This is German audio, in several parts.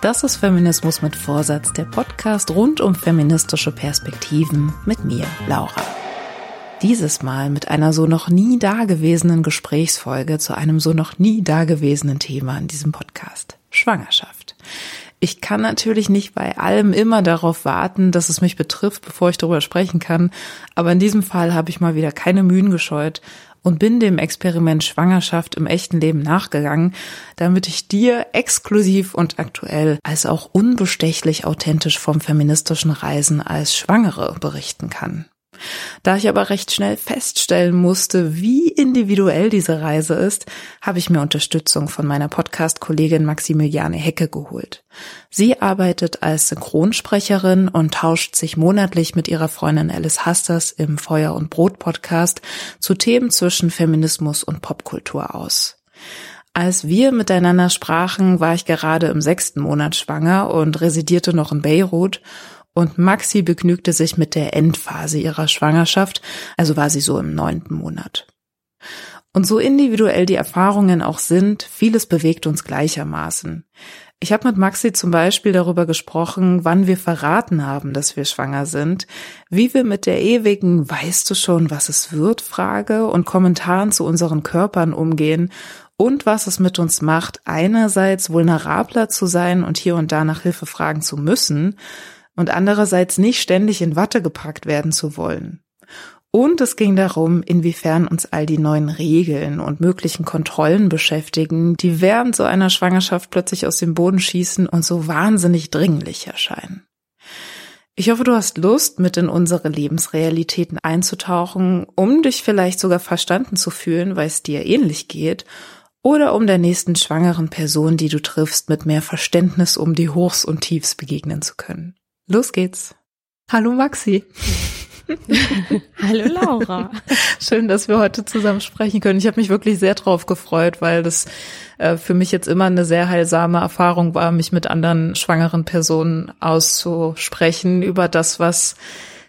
Das ist Feminismus mit Vorsatz, der Podcast rund um feministische Perspektiven mit mir, Laura. Dieses Mal mit einer so noch nie dagewesenen Gesprächsfolge zu einem so noch nie dagewesenen Thema in diesem Podcast. Schwangerschaft. Ich kann natürlich nicht bei allem immer darauf warten, dass es mich betrifft, bevor ich darüber sprechen kann, aber in diesem Fall habe ich mal wieder keine Mühen gescheut und bin dem Experiment Schwangerschaft im echten Leben nachgegangen, damit ich dir exklusiv und aktuell als auch unbestechlich authentisch vom feministischen Reisen als Schwangere berichten kann. Da ich aber recht schnell feststellen musste, wie individuell diese Reise ist, habe ich mir Unterstützung von meiner Podcast-Kollegin Maximiliane Hecke geholt. Sie arbeitet als Synchronsprecherin und tauscht sich monatlich mit ihrer Freundin Alice Hasters im Feuer und Brot Podcast zu Themen zwischen Feminismus und Popkultur aus. Als wir miteinander sprachen, war ich gerade im sechsten Monat schwanger und residierte noch in Beirut und Maxi begnügte sich mit der Endphase ihrer Schwangerschaft, also war sie so im neunten Monat. Und so individuell die Erfahrungen auch sind, vieles bewegt uns gleichermaßen. Ich habe mit Maxi zum Beispiel darüber gesprochen, wann wir verraten haben, dass wir schwanger sind, wie wir mit der ewigen Weißt du schon, was es wird Frage und Kommentaren zu unseren Körpern umgehen und was es mit uns macht, einerseits vulnerabler zu sein und hier und da nach Hilfe fragen zu müssen und andererseits nicht ständig in Watte gepackt werden zu wollen. Und es ging darum, inwiefern uns all die neuen Regeln und möglichen Kontrollen beschäftigen, die während so einer Schwangerschaft plötzlich aus dem Boden schießen und so wahnsinnig dringlich erscheinen. Ich hoffe, du hast Lust, mit in unsere Lebensrealitäten einzutauchen, um dich vielleicht sogar verstanden zu fühlen, weil es dir ähnlich geht, oder um der nächsten schwangeren Person, die du triffst, mit mehr Verständnis um die Hochs und Tiefs begegnen zu können. Los geht's. Hallo Maxi. Hallo Laura. Schön, dass wir heute zusammen sprechen können. Ich habe mich wirklich sehr drauf gefreut, weil das äh, für mich jetzt immer eine sehr heilsame Erfahrung war, mich mit anderen schwangeren Personen auszusprechen über das, was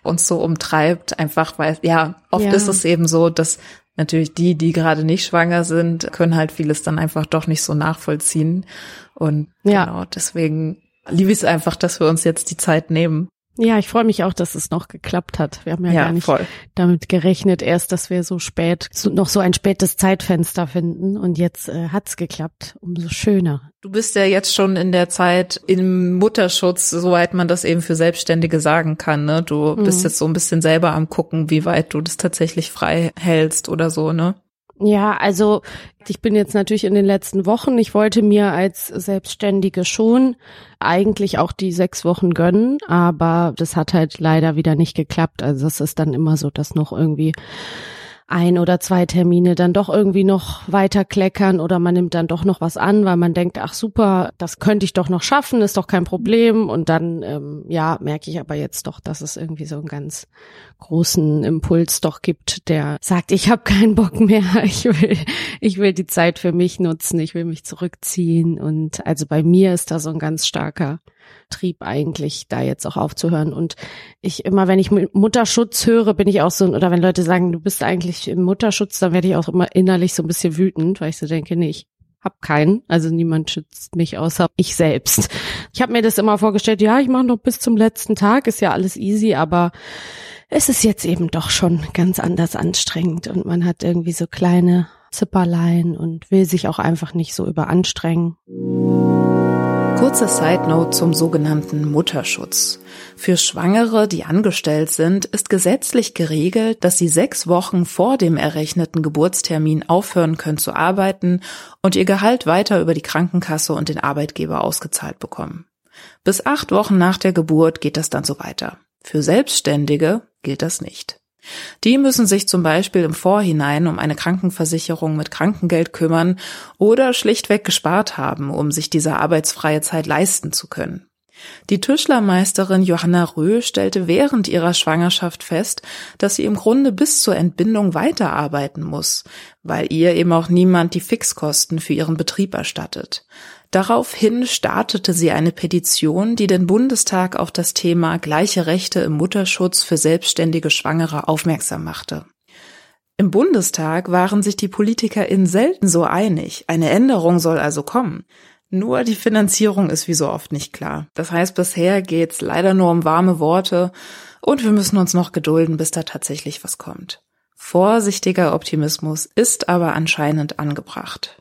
uns so umtreibt. Einfach weil, ja, oft ja. ist es eben so, dass natürlich die, die gerade nicht schwanger sind, können halt vieles dann einfach doch nicht so nachvollziehen. Und ja. genau, deswegen liebe ich es einfach, dass wir uns jetzt die Zeit nehmen. Ja, ich freue mich auch, dass es noch geklappt hat. Wir haben ja, ja gar nicht voll. damit gerechnet, erst, dass wir so spät, so, noch so ein spätes Zeitfenster finden. Und jetzt äh, hat's geklappt. Umso schöner. Du bist ja jetzt schon in der Zeit im Mutterschutz, soweit man das eben für Selbstständige sagen kann. Ne? Du mhm. bist jetzt so ein bisschen selber am gucken, wie weit du das tatsächlich frei hältst oder so, ne? Ja, also ich bin jetzt natürlich in den letzten Wochen, ich wollte mir als Selbstständige schon eigentlich auch die sechs Wochen gönnen, aber das hat halt leider wieder nicht geklappt. Also es ist dann immer so, dass noch irgendwie ein oder zwei Termine dann doch irgendwie noch weiter kleckern oder man nimmt dann doch noch was an, weil man denkt, ach super, das könnte ich doch noch schaffen, ist doch kein Problem. Und dann, ähm, ja, merke ich aber jetzt doch, dass es irgendwie so einen ganz großen Impuls doch gibt, der sagt, ich habe keinen Bock mehr, ich will, ich will die Zeit für mich nutzen, ich will mich zurückziehen. Und also bei mir ist da so ein ganz starker Trieb eigentlich, da jetzt auch aufzuhören. Und ich immer, wenn ich Mutterschutz höre, bin ich auch so, oder wenn Leute sagen, du bist eigentlich im Mutterschutz, dann werde ich auch immer innerlich so ein bisschen wütend, weil ich so denke, nee, ich hab keinen. Also niemand schützt mich außer ich selbst. Ich habe mir das immer vorgestellt, ja, ich mache noch bis zum letzten Tag, ist ja alles easy, aber es ist jetzt eben doch schon ganz anders anstrengend und man hat irgendwie so kleine Zipperlein und will sich auch einfach nicht so überanstrengen. Kurze Side Note zum sogenannten Mutterschutz. Für Schwangere, die angestellt sind, ist gesetzlich geregelt, dass sie sechs Wochen vor dem errechneten Geburtstermin aufhören können zu arbeiten und ihr Gehalt weiter über die Krankenkasse und den Arbeitgeber ausgezahlt bekommen. Bis acht Wochen nach der Geburt geht das dann so weiter. Für Selbstständige gilt das nicht. Die müssen sich zum Beispiel im Vorhinein um eine Krankenversicherung mit Krankengeld kümmern oder schlichtweg gespart haben, um sich diese arbeitsfreie Zeit leisten zu können. Die Tischlermeisterin Johanna Röh stellte während ihrer Schwangerschaft fest, dass sie im Grunde bis zur Entbindung weiterarbeiten muss, weil ihr eben auch niemand die Fixkosten für ihren Betrieb erstattet. Daraufhin startete sie eine Petition, die den Bundestag auf das Thema gleiche Rechte im Mutterschutz für selbstständige Schwangere aufmerksam machte. Im Bundestag waren sich die PolitikerInnen selten so einig. Eine Änderung soll also kommen. Nur die Finanzierung ist wie so oft nicht klar. Das heißt, bisher geht's leider nur um warme Worte und wir müssen uns noch gedulden, bis da tatsächlich was kommt. Vorsichtiger Optimismus ist aber anscheinend angebracht.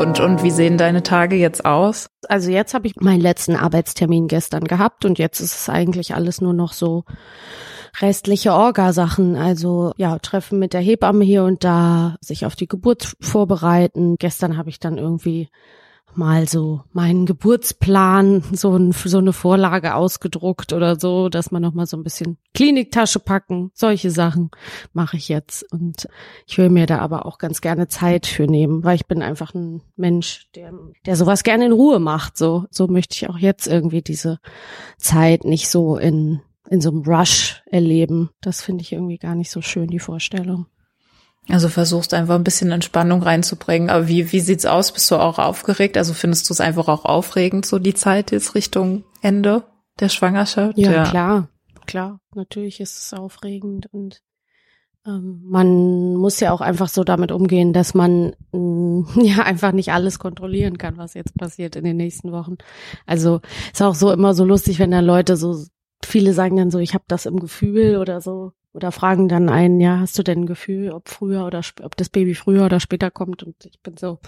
Und, und wie sehen deine Tage jetzt aus? Also jetzt habe ich meinen letzten Arbeitstermin gestern gehabt und jetzt ist es eigentlich alles nur noch so restliche Orgasachen. Also ja, Treffen mit der Hebamme hier und da, sich auf die Geburt vorbereiten. Gestern habe ich dann irgendwie mal so meinen Geburtsplan, so, ein, so eine Vorlage ausgedruckt oder so, dass man noch mal so ein bisschen Kliniktasche packen, solche Sachen mache ich jetzt und ich will mir da aber auch ganz gerne Zeit für nehmen, weil ich bin einfach ein Mensch, der der sowas gerne in Ruhe macht, so so möchte ich auch jetzt irgendwie diese Zeit nicht so in in so einem Rush erleben. Das finde ich irgendwie gar nicht so schön die Vorstellung. Also versuchst einfach ein bisschen Entspannung reinzubringen. Aber wie, wie sieht's aus? Bist du auch aufgeregt? Also findest du es einfach auch aufregend, so die Zeit jetzt Richtung Ende der Schwangerschaft? Ja, ja. klar, klar. Natürlich ist es aufregend und ähm, man muss ja auch einfach so damit umgehen, dass man mh, ja einfach nicht alles kontrollieren kann, was jetzt passiert in den nächsten Wochen. Also ist auch so immer so lustig, wenn dann Leute so viele sagen dann so, ich habe das im Gefühl oder so oder fragen dann einen, ja, hast du denn ein Gefühl, ob früher oder ob das Baby früher oder später kommt? Und ich bin so,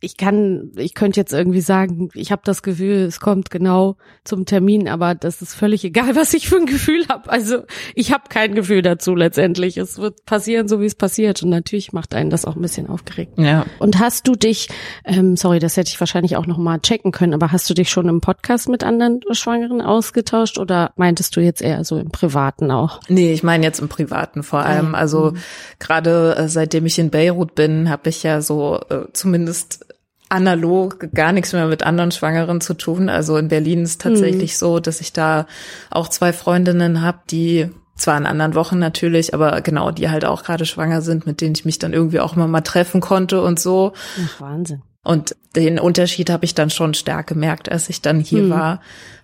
ich kann, ich könnte jetzt irgendwie sagen, ich habe das Gefühl, es kommt genau zum Termin, aber das ist völlig egal, was ich für ein Gefühl habe. Also ich habe kein Gefühl dazu letztendlich. Es wird passieren, so wie es passiert. Und natürlich macht einen das auch ein bisschen aufgeregt. Ja. Und hast du dich, ähm, sorry, das hätte ich wahrscheinlich auch noch mal checken können, aber hast du dich schon im Podcast mit anderen Schwangeren ausgetauscht oder meintest du jetzt eher so im Privaten auch? Nee, ich meine jetzt im Privaten vor allem. Also mhm. gerade äh, seitdem ich in Beirut bin, habe ich ja so äh, zumindest analog gar nichts mehr mit anderen Schwangeren zu tun. Also in Berlin ist tatsächlich mhm. so, dass ich da auch zwei Freundinnen habe, die zwar in anderen Wochen natürlich, aber genau, die halt auch gerade schwanger sind, mit denen ich mich dann irgendwie auch immer mal treffen konnte und so. Ach, Wahnsinn. Und den Unterschied habe ich dann schon stark gemerkt, als ich dann hier mhm. war,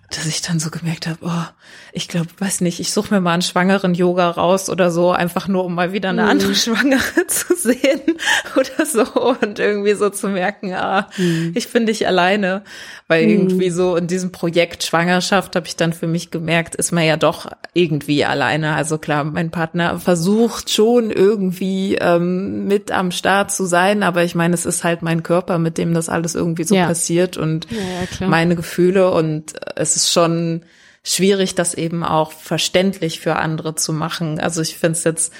dass ich dann so gemerkt habe, oh, ich glaube, weiß nicht, ich suche mir mal einen schwangeren Yoga raus oder so, einfach nur um mal wieder eine mhm. andere Schwangere zu sehen oder so und irgendwie so zu merken, ah, mhm. ich bin nicht alleine, weil mhm. irgendwie so in diesem Projekt Schwangerschaft habe ich dann für mich gemerkt, ist man ja doch irgendwie alleine. Also klar, mein Partner versucht schon irgendwie ähm, mit am Start zu sein, aber ich meine, es ist halt mein Körper, mit dem das alles irgendwie so ja. passiert und ja, meine Gefühle und es ist schon schwierig, das eben auch verständlich für andere zu machen. Also ich finde es jetzt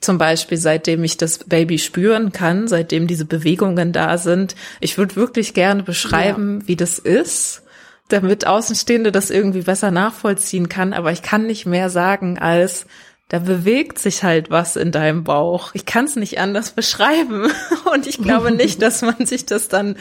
zum Beispiel, seitdem ich das Baby spüren kann, seitdem diese Bewegungen da sind, ich würde wirklich gerne beschreiben, ja. wie das ist, damit Außenstehende das irgendwie besser nachvollziehen kann. Aber ich kann nicht mehr sagen als, da bewegt sich halt was in deinem Bauch. Ich kann es nicht anders beschreiben. Und ich glaube nicht, dass man sich das dann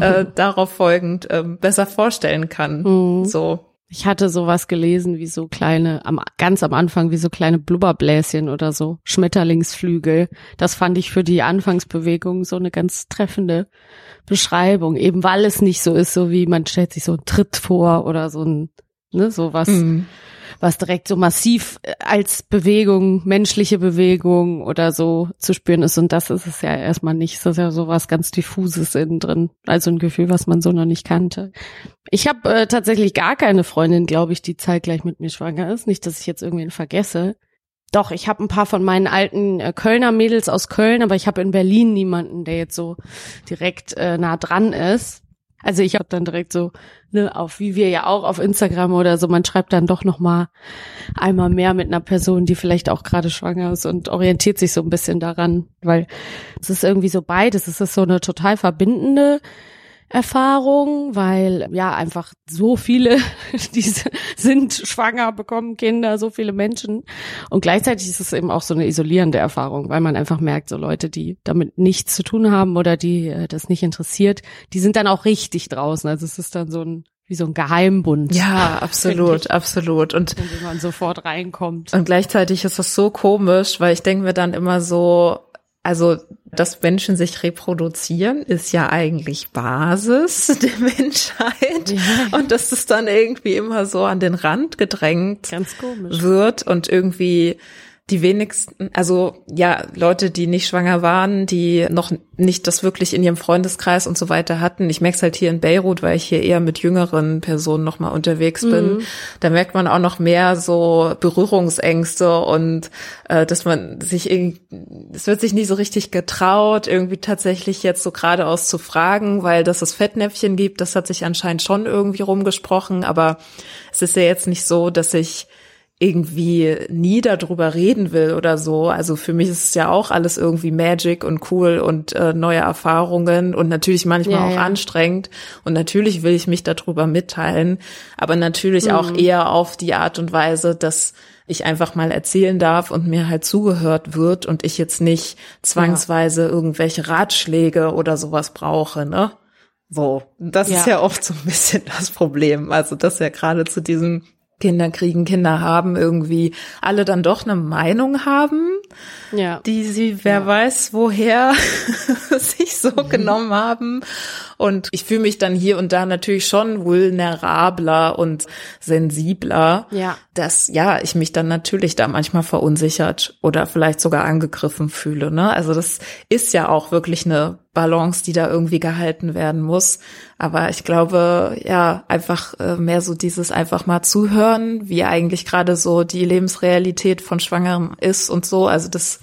äh, darauf folgend äh, besser vorstellen kann. Mhm. So. Ich hatte sowas gelesen wie so kleine, am, ganz am Anfang wie so kleine Blubberbläschen oder so, Schmetterlingsflügel. Das fand ich für die Anfangsbewegung so eine ganz treffende Beschreibung, eben weil es nicht so ist, so wie man stellt sich so einen Tritt vor oder so ein, ne, sowas. Mhm was direkt so massiv äh, als Bewegung, menschliche Bewegung oder so zu spüren ist. Und das ist es ja erstmal nicht. Das ist ja so was ganz diffuses innen drin. Also ein Gefühl, was man so noch nicht kannte. Ich habe äh, tatsächlich gar keine Freundin, glaube ich, die zeitgleich mit mir schwanger ist. Nicht, dass ich jetzt irgendwen vergesse. Doch, ich habe ein paar von meinen alten äh, Kölner Mädels aus Köln, aber ich habe in Berlin niemanden, der jetzt so direkt äh, nah dran ist. Also ich habe dann direkt so, ne, auf wie wir ja auch auf Instagram oder so, man schreibt dann doch noch mal einmal mehr mit einer Person, die vielleicht auch gerade schwanger ist und orientiert sich so ein bisschen daran, weil es ist irgendwie so beides. Es ist so eine total verbindende Erfahrung, weil ja einfach so viele, die sind schwanger, bekommen Kinder, so viele Menschen. Und gleichzeitig ist es eben auch so eine isolierende Erfahrung, weil man einfach merkt, so Leute, die damit nichts zu tun haben oder die äh, das nicht interessiert, die sind dann auch richtig draußen. Also es ist dann so ein wie so ein Geheimbund. Ja, absolut, absolut. Und wenn man sofort reinkommt. Und gleichzeitig ist das so komisch, weil ich denke mir dann immer so, also, dass Menschen sich reproduzieren, ist ja eigentlich Basis der Menschheit. Ja. Und dass das dann irgendwie immer so an den Rand gedrängt wird und irgendwie die wenigsten, also ja, Leute, die nicht schwanger waren, die noch nicht das wirklich in ihrem Freundeskreis und so weiter hatten. Ich merke es halt hier in Beirut, weil ich hier eher mit jüngeren Personen nochmal unterwegs bin. Mhm. Da merkt man auch noch mehr so Berührungsängste und äh, dass man sich irgendwie, es wird sich nie so richtig getraut, irgendwie tatsächlich jetzt so geradeaus zu fragen, weil dass es Fettnäpfchen gibt, das hat sich anscheinend schon irgendwie rumgesprochen, aber es ist ja jetzt nicht so, dass ich irgendwie nie darüber reden will oder so. Also für mich ist es ja auch alles irgendwie Magic und cool und äh, neue Erfahrungen und natürlich manchmal ja, auch ja. anstrengend. Und natürlich will ich mich darüber mitteilen, aber natürlich mhm. auch eher auf die Art und Weise, dass ich einfach mal erzählen darf und mir halt zugehört wird und ich jetzt nicht zwangsweise ja. irgendwelche Ratschläge oder sowas brauche, ne? So, das ja. ist ja oft so ein bisschen das Problem. Also das ja gerade zu diesem Kinder kriegen, Kinder haben, irgendwie alle dann doch eine Meinung haben, ja. die sie, wer ja. weiß, woher sich so mhm. genommen haben. Und ich fühle mich dann hier und da natürlich schon vulnerabler und sensibler, ja. dass ja, ich mich dann natürlich da manchmal verunsichert oder vielleicht sogar angegriffen fühle. Ne? Also das ist ja auch wirklich eine Balance, die da irgendwie gehalten werden muss. Aber ich glaube, ja, einfach äh, mehr so dieses einfach mal zuhören, wie eigentlich gerade so die Lebensrealität von Schwangeren ist und so. Also das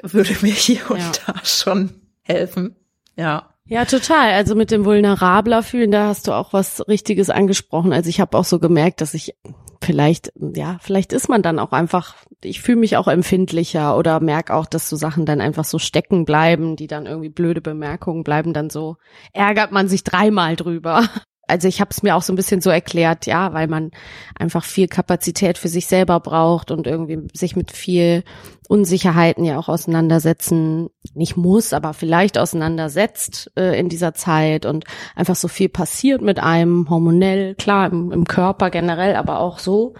würde mir hier ja. und da schon helfen. Ja. Ja, total. Also mit dem vulnerabler fühlen, da hast du auch was Richtiges angesprochen. Also ich habe auch so gemerkt, dass ich vielleicht, ja, vielleicht ist man dann auch einfach, ich fühle mich auch empfindlicher oder merke auch, dass so Sachen dann einfach so stecken bleiben, die dann irgendwie blöde Bemerkungen bleiben, dann so ärgert man sich dreimal drüber also ich habe es mir auch so ein bisschen so erklärt, ja, weil man einfach viel Kapazität für sich selber braucht und irgendwie sich mit viel Unsicherheiten ja auch auseinandersetzen, nicht muss, aber vielleicht auseinandersetzt äh, in dieser Zeit und einfach so viel passiert mit einem, hormonell, klar, im, im Körper generell, aber auch so.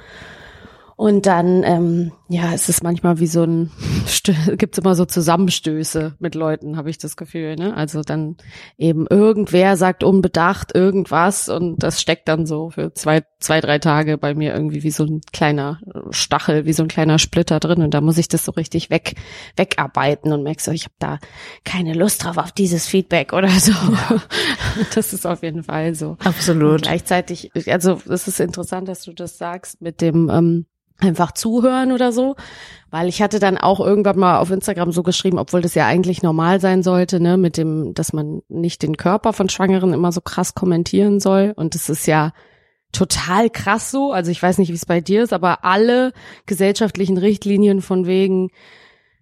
Und dann, ähm, ja, es ist manchmal wie so ein, gibt's immer so Zusammenstöße mit Leuten, habe ich das Gefühl. Ne? Also dann eben irgendwer sagt unbedacht irgendwas und das steckt dann so für zwei, zwei, drei Tage bei mir irgendwie wie so ein kleiner Stachel, wie so ein kleiner Splitter drin. Und da muss ich das so richtig weg, wegarbeiten und merkst so, ich habe da keine Lust drauf auf dieses Feedback oder so. Ja. Das ist auf jeden Fall so. Absolut. Und gleichzeitig, also es ist interessant, dass du das sagst mit dem, ähm, einfach zuhören oder so, weil ich hatte dann auch irgendwann mal auf Instagram so geschrieben, obwohl das ja eigentlich normal sein sollte, ne, mit dem, dass man nicht den Körper von Schwangeren immer so krass kommentieren soll und es ist ja total krass so, also ich weiß nicht, wie es bei dir ist, aber alle gesellschaftlichen Richtlinien von wegen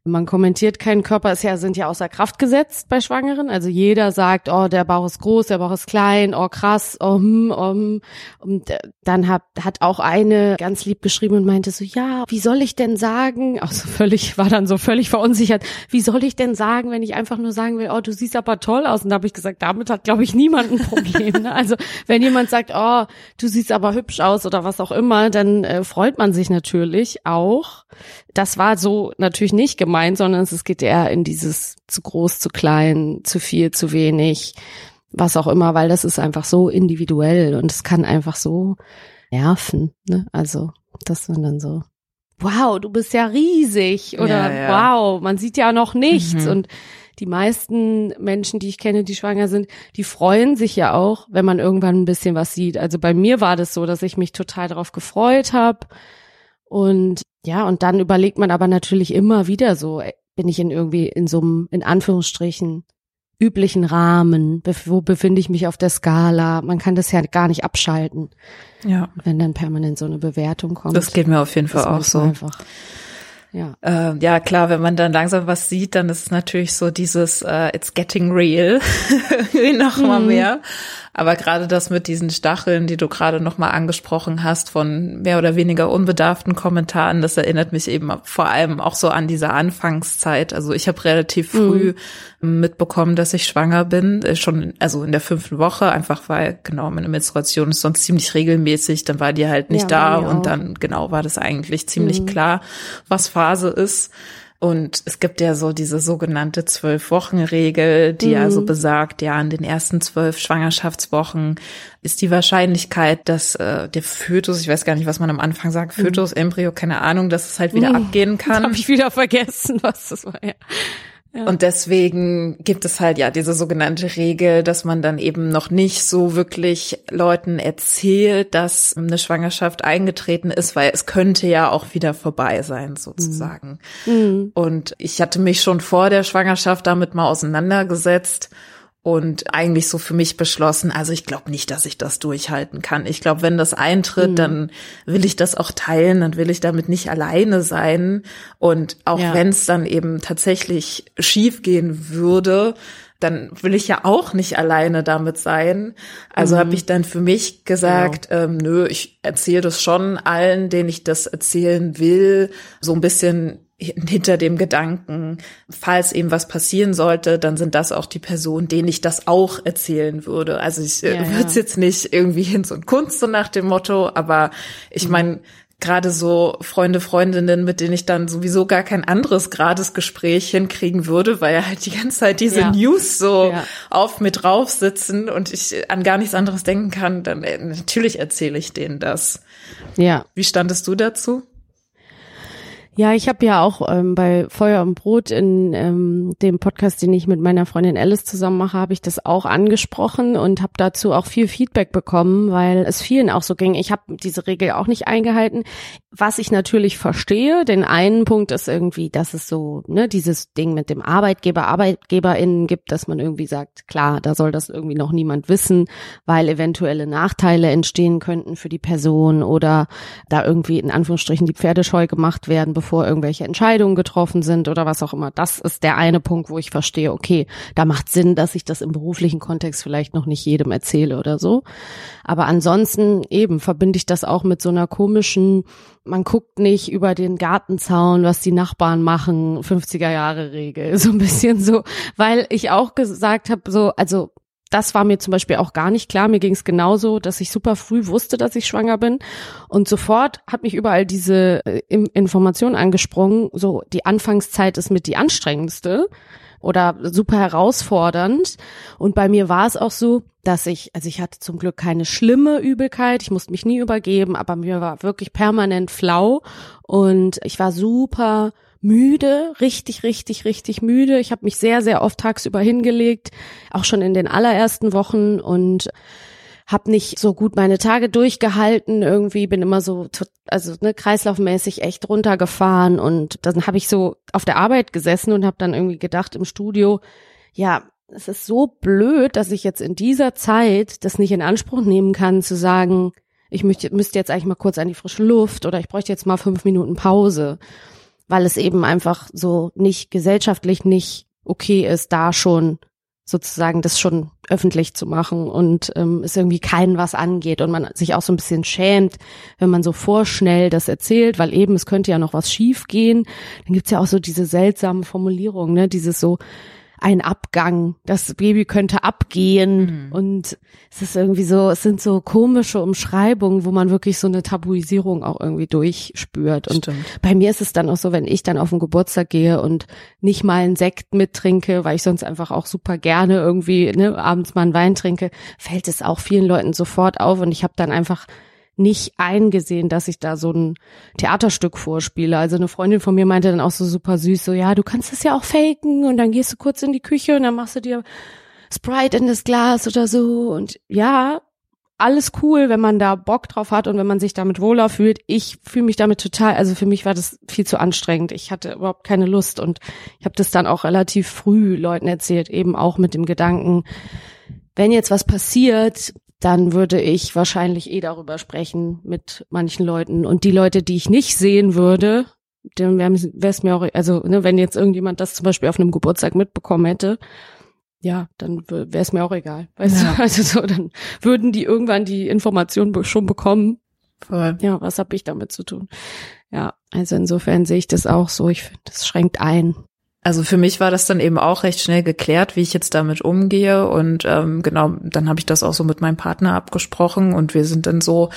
man kommentiert keinen Körper, ist ja, sind ja außer Kraft gesetzt bei Schwangeren. Also jeder sagt, oh, der Bauch ist groß, der Bauch ist klein, oh krass, oh, hm, oh, hm. Und dann hat, hat auch eine ganz lieb geschrieben und meinte so, ja, wie soll ich denn sagen? Auch so völlig, war dann so völlig verunsichert. Wie soll ich denn sagen, wenn ich einfach nur sagen will, oh, du siehst aber toll aus? Und da habe ich gesagt, damit hat, glaube ich, niemand ein Problem. Ne? Also wenn jemand sagt, oh, du siehst aber hübsch aus oder was auch immer, dann äh, freut man sich natürlich auch. Das war so natürlich nicht gemeint, sondern es geht eher in dieses zu groß, zu klein, zu viel, zu wenig, was auch immer, weil das ist einfach so individuell und es kann einfach so nerven. Ne? Also das sind dann so, wow, du bist ja riesig oder ja, ja. wow, man sieht ja noch nichts mhm. und die meisten Menschen, die ich kenne, die schwanger sind, die freuen sich ja auch, wenn man irgendwann ein bisschen was sieht. Also bei mir war das so, dass ich mich total darauf gefreut habe und ja, und dann überlegt man aber natürlich immer wieder so, bin ich in irgendwie in so einem, in Anführungsstrichen, üblichen Rahmen, wo befinde ich mich auf der Skala. Man kann das ja gar nicht abschalten. Ja. Wenn dann permanent so eine Bewertung kommt. Das geht mir auf jeden Fall auch so. Einfach. Ja. Äh, ja, klar, wenn man dann langsam was sieht, dann ist es natürlich so dieses uh, It's getting real noch mhm. mal mehr. Aber gerade das mit diesen Stacheln, die du gerade noch mal angesprochen hast, von mehr oder weniger unbedarften Kommentaren, das erinnert mich eben vor allem auch so an diese Anfangszeit. Also ich habe relativ früh mhm. mitbekommen, dass ich schwanger bin, äh, schon also in der fünften Woche, einfach weil genau meine Menstruation ist sonst ziemlich regelmäßig, dann war die halt nicht ja, da und dann genau war das eigentlich ziemlich mhm. klar, was Phase ist. Und es gibt ja so diese sogenannte Zwölf-Wochen-Regel, die mhm. also besagt, ja, in den ersten zwölf Schwangerschaftswochen ist die Wahrscheinlichkeit, dass äh, der Fötus, ich weiß gar nicht, was man am Anfang sagt, mhm. Fötus, Embryo, keine Ahnung, dass es halt wieder mhm. abgehen kann. Habe ich wieder vergessen, was das war. Ja. Und deswegen gibt es halt ja diese sogenannte Regel, dass man dann eben noch nicht so wirklich Leuten erzählt, dass eine Schwangerschaft eingetreten ist, weil es könnte ja auch wieder vorbei sein sozusagen. Mhm. Und ich hatte mich schon vor der Schwangerschaft damit mal auseinandergesetzt und eigentlich so für mich beschlossen, also ich glaube nicht, dass ich das durchhalten kann. Ich glaube, wenn das eintritt, mhm. dann will ich das auch teilen, dann will ich damit nicht alleine sein. Und auch ja. wenn es dann eben tatsächlich schief gehen würde, dann will ich ja auch nicht alleine damit sein. Also mhm. habe ich dann für mich gesagt, genau. ähm, nö, ich erzähle das schon allen, denen ich das erzählen will, so ein bisschen hinter dem Gedanken, falls eben was passieren sollte, dann sind das auch die Personen, denen ich das auch erzählen würde. Also ich äh, ja, würde es ja. jetzt nicht irgendwie hin und Kunst so nach dem Motto, aber ich mhm. meine, gerade so Freunde, Freundinnen, mit denen ich dann sowieso gar kein anderes grades Gespräch hinkriegen würde, weil ja halt die ganze Zeit diese ja. News so ja. auf mit drauf sitzen und ich an gar nichts anderes denken kann, dann äh, natürlich erzähle ich denen das. Ja. Wie standest du dazu? Ja, ich habe ja auch ähm, bei Feuer und Brot in ähm, dem Podcast, den ich mit meiner Freundin Alice zusammen mache, habe ich das auch angesprochen und habe dazu auch viel Feedback bekommen, weil es vielen auch so ging. Ich habe diese Regel auch nicht eingehalten. Was ich natürlich verstehe, den einen Punkt ist irgendwie, dass es so, ne, dieses Ding mit dem Arbeitgeber, ArbeitgeberInnen gibt, dass man irgendwie sagt, klar, da soll das irgendwie noch niemand wissen, weil eventuelle Nachteile entstehen könnten für die Person oder da irgendwie in Anführungsstrichen die Pferde scheu gemacht werden, bevor irgendwelche Entscheidungen getroffen sind oder was auch immer. Das ist der eine Punkt, wo ich verstehe, okay, da macht Sinn, dass ich das im beruflichen Kontext vielleicht noch nicht jedem erzähle oder so. Aber ansonsten eben verbinde ich das auch mit so einer komischen man guckt nicht über den Gartenzaun, was die Nachbarn machen, 50er Jahre Regel, so ein bisschen so, weil ich auch gesagt habe, so, also das war mir zum Beispiel auch gar nicht klar. Mir ging es genauso, dass ich super früh wusste, dass ich schwanger bin. Und sofort hat mich überall diese äh, Information angesprungen. So, die Anfangszeit ist mit die anstrengendste oder super herausfordernd. Und bei mir war es auch so, dass ich, also ich hatte zum Glück keine schlimme Übelkeit, ich musste mich nie übergeben, aber mir war wirklich permanent flau und ich war super müde, richtig, richtig, richtig müde. Ich habe mich sehr, sehr oft tagsüber hingelegt, auch schon in den allerersten Wochen und habe nicht so gut meine Tage durchgehalten, irgendwie bin immer so, also ne, kreislaufmäßig echt runtergefahren und dann habe ich so auf der Arbeit gesessen und habe dann irgendwie gedacht im Studio, ja, es ist so blöd, dass ich jetzt in dieser Zeit das nicht in Anspruch nehmen kann, zu sagen, ich möchte, müsste jetzt eigentlich mal kurz an die frische Luft oder ich bräuchte jetzt mal fünf Minuten Pause, weil es eben einfach so nicht gesellschaftlich nicht okay ist, da schon sozusagen das schon öffentlich zu machen und ähm, es irgendwie keinen was angeht und man sich auch so ein bisschen schämt, wenn man so vorschnell das erzählt, weil eben es könnte ja noch was schief gehen. Dann gibt's ja auch so diese seltsamen Formulierungen, ne, dieses so, ein Abgang. Das Baby könnte abgehen. Mhm. Und es ist irgendwie so, es sind so komische Umschreibungen, wo man wirklich so eine Tabuisierung auch irgendwie durchspürt. Und Stimmt. bei mir ist es dann auch so, wenn ich dann auf den Geburtstag gehe und nicht mal einen Sekt mittrinke, weil ich sonst einfach auch super gerne irgendwie ne, abends mal einen Wein trinke, fällt es auch vielen Leuten sofort auf. Und ich habe dann einfach nicht eingesehen, dass ich da so ein Theaterstück vorspiele. Also eine Freundin von mir meinte dann auch so super süß, so ja, du kannst es ja auch faken und dann gehst du kurz in die Küche und dann machst du dir Sprite in das Glas oder so und ja, alles cool, wenn man da Bock drauf hat und wenn man sich damit wohler fühlt. Ich fühle mich damit total, also für mich war das viel zu anstrengend. Ich hatte überhaupt keine Lust und ich habe das dann auch relativ früh Leuten erzählt, eben auch mit dem Gedanken, wenn jetzt was passiert, dann würde ich wahrscheinlich eh darüber sprechen mit manchen Leuten. Und die Leute, die ich nicht sehen würde, dann wäre es mir auch, also ne, wenn jetzt irgendjemand das zum Beispiel auf einem Geburtstag mitbekommen hätte, ja, dann wäre es mir auch egal. Weißt ja. du? Also so, dann würden die irgendwann die Information schon bekommen. Voll. Ja, was habe ich damit zu tun? Ja, also insofern sehe ich das auch so. Ich finde, das schränkt ein. Also für mich war das dann eben auch recht schnell geklärt, wie ich jetzt damit umgehe. Und ähm, genau, dann habe ich das auch so mit meinem Partner abgesprochen und wir sind dann so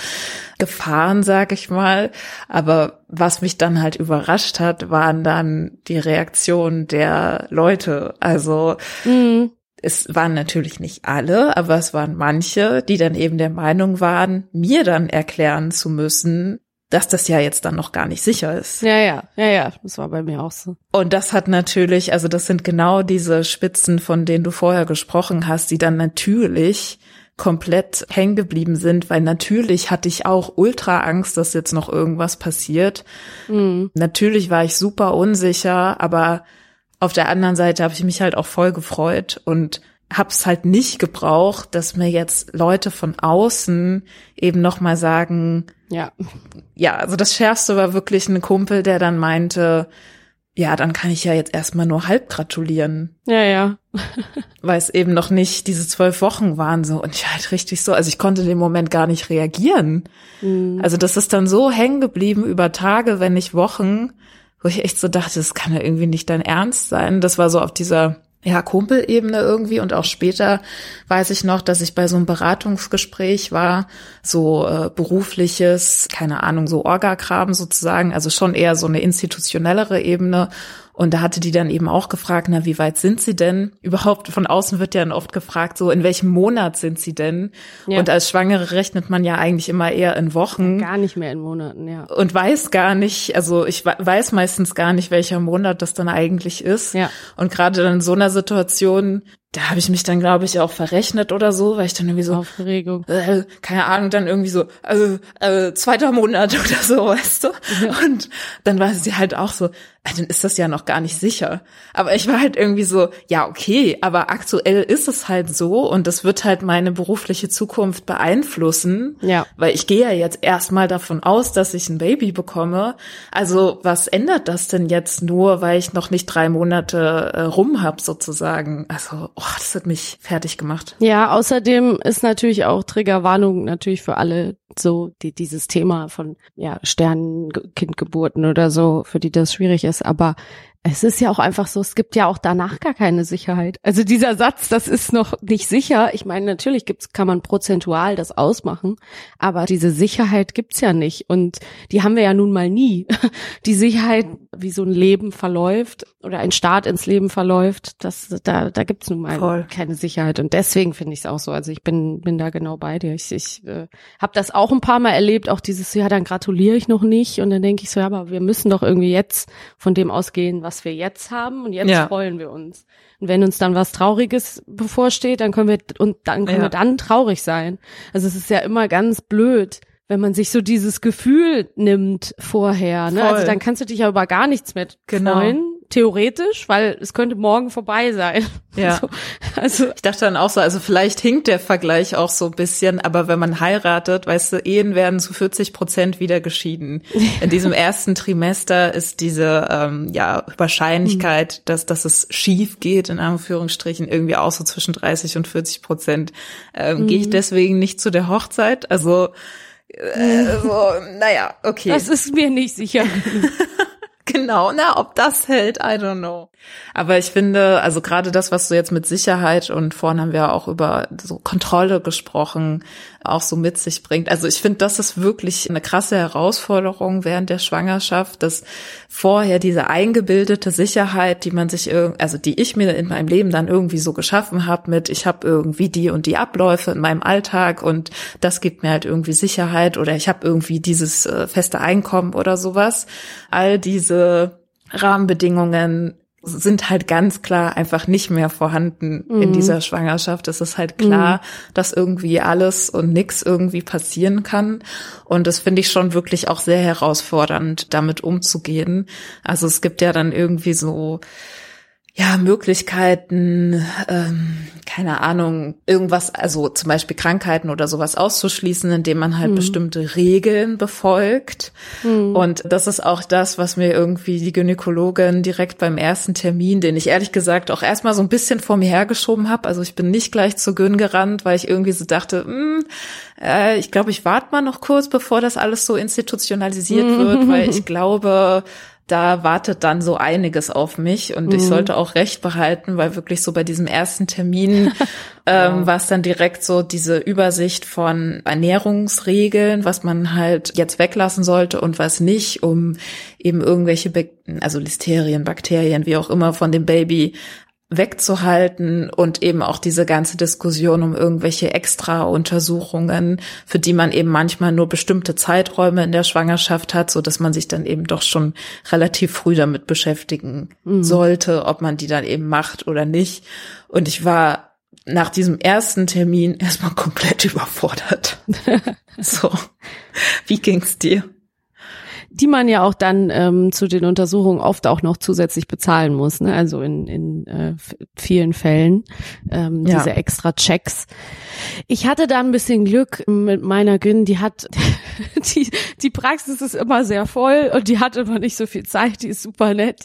gefahren, sag ich mal. Aber was mich dann halt überrascht hat, waren dann die Reaktionen der Leute. Also mhm. es waren natürlich nicht alle, aber es waren manche, die dann eben der Meinung waren, mir dann erklären zu müssen, dass das ja jetzt dann noch gar nicht sicher ist. Ja, ja, ja, ja, das war bei mir auch so. Und das hat natürlich, also das sind genau diese Spitzen, von denen du vorher gesprochen hast, die dann natürlich komplett hängen geblieben sind, weil natürlich hatte ich auch ultra Angst, dass jetzt noch irgendwas passiert. Mhm. Natürlich war ich super unsicher, aber auf der anderen Seite habe ich mich halt auch voll gefreut und hab's halt nicht gebraucht, dass mir jetzt Leute von außen eben noch mal sagen, ja. Ja, also das Schärfste war wirklich ein Kumpel, der dann meinte, ja, dann kann ich ja jetzt erstmal nur halb gratulieren. Ja, ja. Weil es eben noch nicht diese zwölf Wochen waren so. Und ich halt richtig so, also ich konnte in dem Moment gar nicht reagieren. Mhm. Also das ist dann so hängen geblieben über Tage, wenn nicht Wochen, wo ich echt so dachte, das kann ja irgendwie nicht dein Ernst sein. Das war so auf dieser ja, Kumpelebene irgendwie. Und auch später weiß ich noch, dass ich bei so einem Beratungsgespräch war, so äh, berufliches, keine Ahnung, so Orgakram sozusagen, also schon eher so eine institutionellere Ebene und da hatte die dann eben auch gefragt, na, wie weit sind sie denn? Überhaupt von außen wird ja dann oft gefragt, so in welchem Monat sind sie denn? Ja. Und als Schwangere rechnet man ja eigentlich immer eher in Wochen. Gar nicht mehr in Monaten, ja. Und weiß gar nicht, also ich weiß meistens gar nicht, welcher Monat das dann eigentlich ist. Ja. Und gerade in so einer Situation da habe ich mich dann, glaube ich, auch verrechnet oder so, weil ich dann irgendwie so Aufregung. Äh, keine Ahnung, dann irgendwie so äh, äh, zweiter Monat oder so, weißt du? Ja. Und dann war sie halt auch so, äh, dann ist das ja noch gar nicht sicher. Aber ich war halt irgendwie so, ja, okay, aber aktuell ist es halt so und das wird halt meine berufliche Zukunft beeinflussen. Ja. Weil ich gehe ja jetzt erstmal davon aus, dass ich ein Baby bekomme. Also was ändert das denn jetzt nur, weil ich noch nicht drei Monate äh, rum hab sozusagen? Also oh, das hat mich fertig gemacht. Ja, außerdem ist natürlich auch Triggerwarnung natürlich für alle so, die dieses Thema von ja Sternenkindgeburten oder so, für die das schwierig ist. Aber es ist ja auch einfach so, es gibt ja auch danach gar keine Sicherheit. Also dieser Satz, das ist noch nicht sicher. Ich meine, natürlich gibt's, kann man prozentual das ausmachen, aber diese Sicherheit gibt's ja nicht. Und die haben wir ja nun mal nie. Die Sicherheit, wie so ein Leben verläuft oder ein Start ins Leben verläuft, das, da, da gibt's nun mal Voll. keine Sicherheit. Und deswegen finde ich es auch so. Also ich bin, bin da genau bei dir. Ich, ich äh, habe das auch ein paar Mal erlebt, auch dieses, ja, dann gratuliere ich noch nicht. Und dann denke ich so, ja, aber wir müssen doch irgendwie jetzt von dem ausgehen, was wir jetzt haben und jetzt ja. freuen wir uns. Und wenn uns dann was Trauriges bevorsteht, dann können wir und dann können ja. wir dann traurig sein. Also es ist ja immer ganz blöd, wenn man sich so dieses Gefühl nimmt vorher. Ne? Also dann kannst du dich ja über gar nichts mehr genau. freuen theoretisch, weil es könnte morgen vorbei sein. Ja. So, also ich dachte dann auch so, also vielleicht hinkt der Vergleich auch so ein bisschen, aber wenn man heiratet, weißt du, Ehen werden zu 40 Prozent wieder geschieden. In diesem ersten Trimester ist diese ähm, ja Wahrscheinlichkeit, mhm. dass dass es schief geht in Anführungsstrichen irgendwie auch so zwischen 30 und 40 Prozent. Ähm, mhm. Gehe ich deswegen nicht zu der Hochzeit? Also äh, so, naja, okay. Das ist mir nicht sicher. Genau, na, ob das hält, I don't know. Aber ich finde, also gerade das, was du jetzt mit Sicherheit und vorhin haben wir auch über so Kontrolle gesprochen, auch so mit sich bringt. Also ich finde, das ist wirklich eine krasse Herausforderung während der Schwangerschaft, dass vorher diese eingebildete Sicherheit, die man sich also die ich mir in meinem Leben dann irgendwie so geschaffen habe mit, ich habe irgendwie die und die Abläufe in meinem Alltag und das gibt mir halt irgendwie Sicherheit oder ich habe irgendwie dieses äh, feste Einkommen oder sowas. All diese Rahmenbedingungen sind halt ganz klar einfach nicht mehr vorhanden mhm. in dieser Schwangerschaft. Es ist halt klar, mhm. dass irgendwie alles und nix irgendwie passieren kann. Und das finde ich schon wirklich auch sehr herausfordernd, damit umzugehen. Also es gibt ja dann irgendwie so ja, Möglichkeiten, ähm, keine Ahnung, irgendwas, also zum Beispiel Krankheiten oder sowas auszuschließen, indem man halt mhm. bestimmte Regeln befolgt. Mhm. Und das ist auch das, was mir irgendwie die Gynäkologin direkt beim ersten Termin, den ich ehrlich gesagt auch erstmal so ein bisschen vor mir hergeschoben habe. Also ich bin nicht gleich zu Gyn gerannt, weil ich irgendwie so dachte, mh, hm, äh, ich glaube, ich warte mal noch kurz, bevor das alles so institutionalisiert mhm. wird, weil ich glaube, da wartet dann so einiges auf mich und mhm. ich sollte auch recht behalten, weil wirklich so bei diesem ersten Termin ähm, ja. war es dann direkt so diese Übersicht von Ernährungsregeln, was man halt jetzt weglassen sollte und was nicht, um eben irgendwelche, Be also Listerien, Bakterien, wie auch immer von dem Baby wegzuhalten und eben auch diese ganze Diskussion um irgendwelche Extra-Untersuchungen, für die man eben manchmal nur bestimmte Zeiträume in der Schwangerschaft hat, so dass man sich dann eben doch schon relativ früh damit beschäftigen mhm. sollte, ob man die dann eben macht oder nicht. Und ich war nach diesem ersten Termin erstmal komplett überfordert. so. Wie ging's dir? Die man ja auch dann ähm, zu den Untersuchungen oft auch noch zusätzlich bezahlen muss, ne? also in, in äh, vielen Fällen ähm, ja. diese extra Checks. Ich hatte da ein bisschen Glück mit meiner Gyn, die hat die die Praxis ist immer sehr voll und die hat immer nicht so viel Zeit, die ist super nett,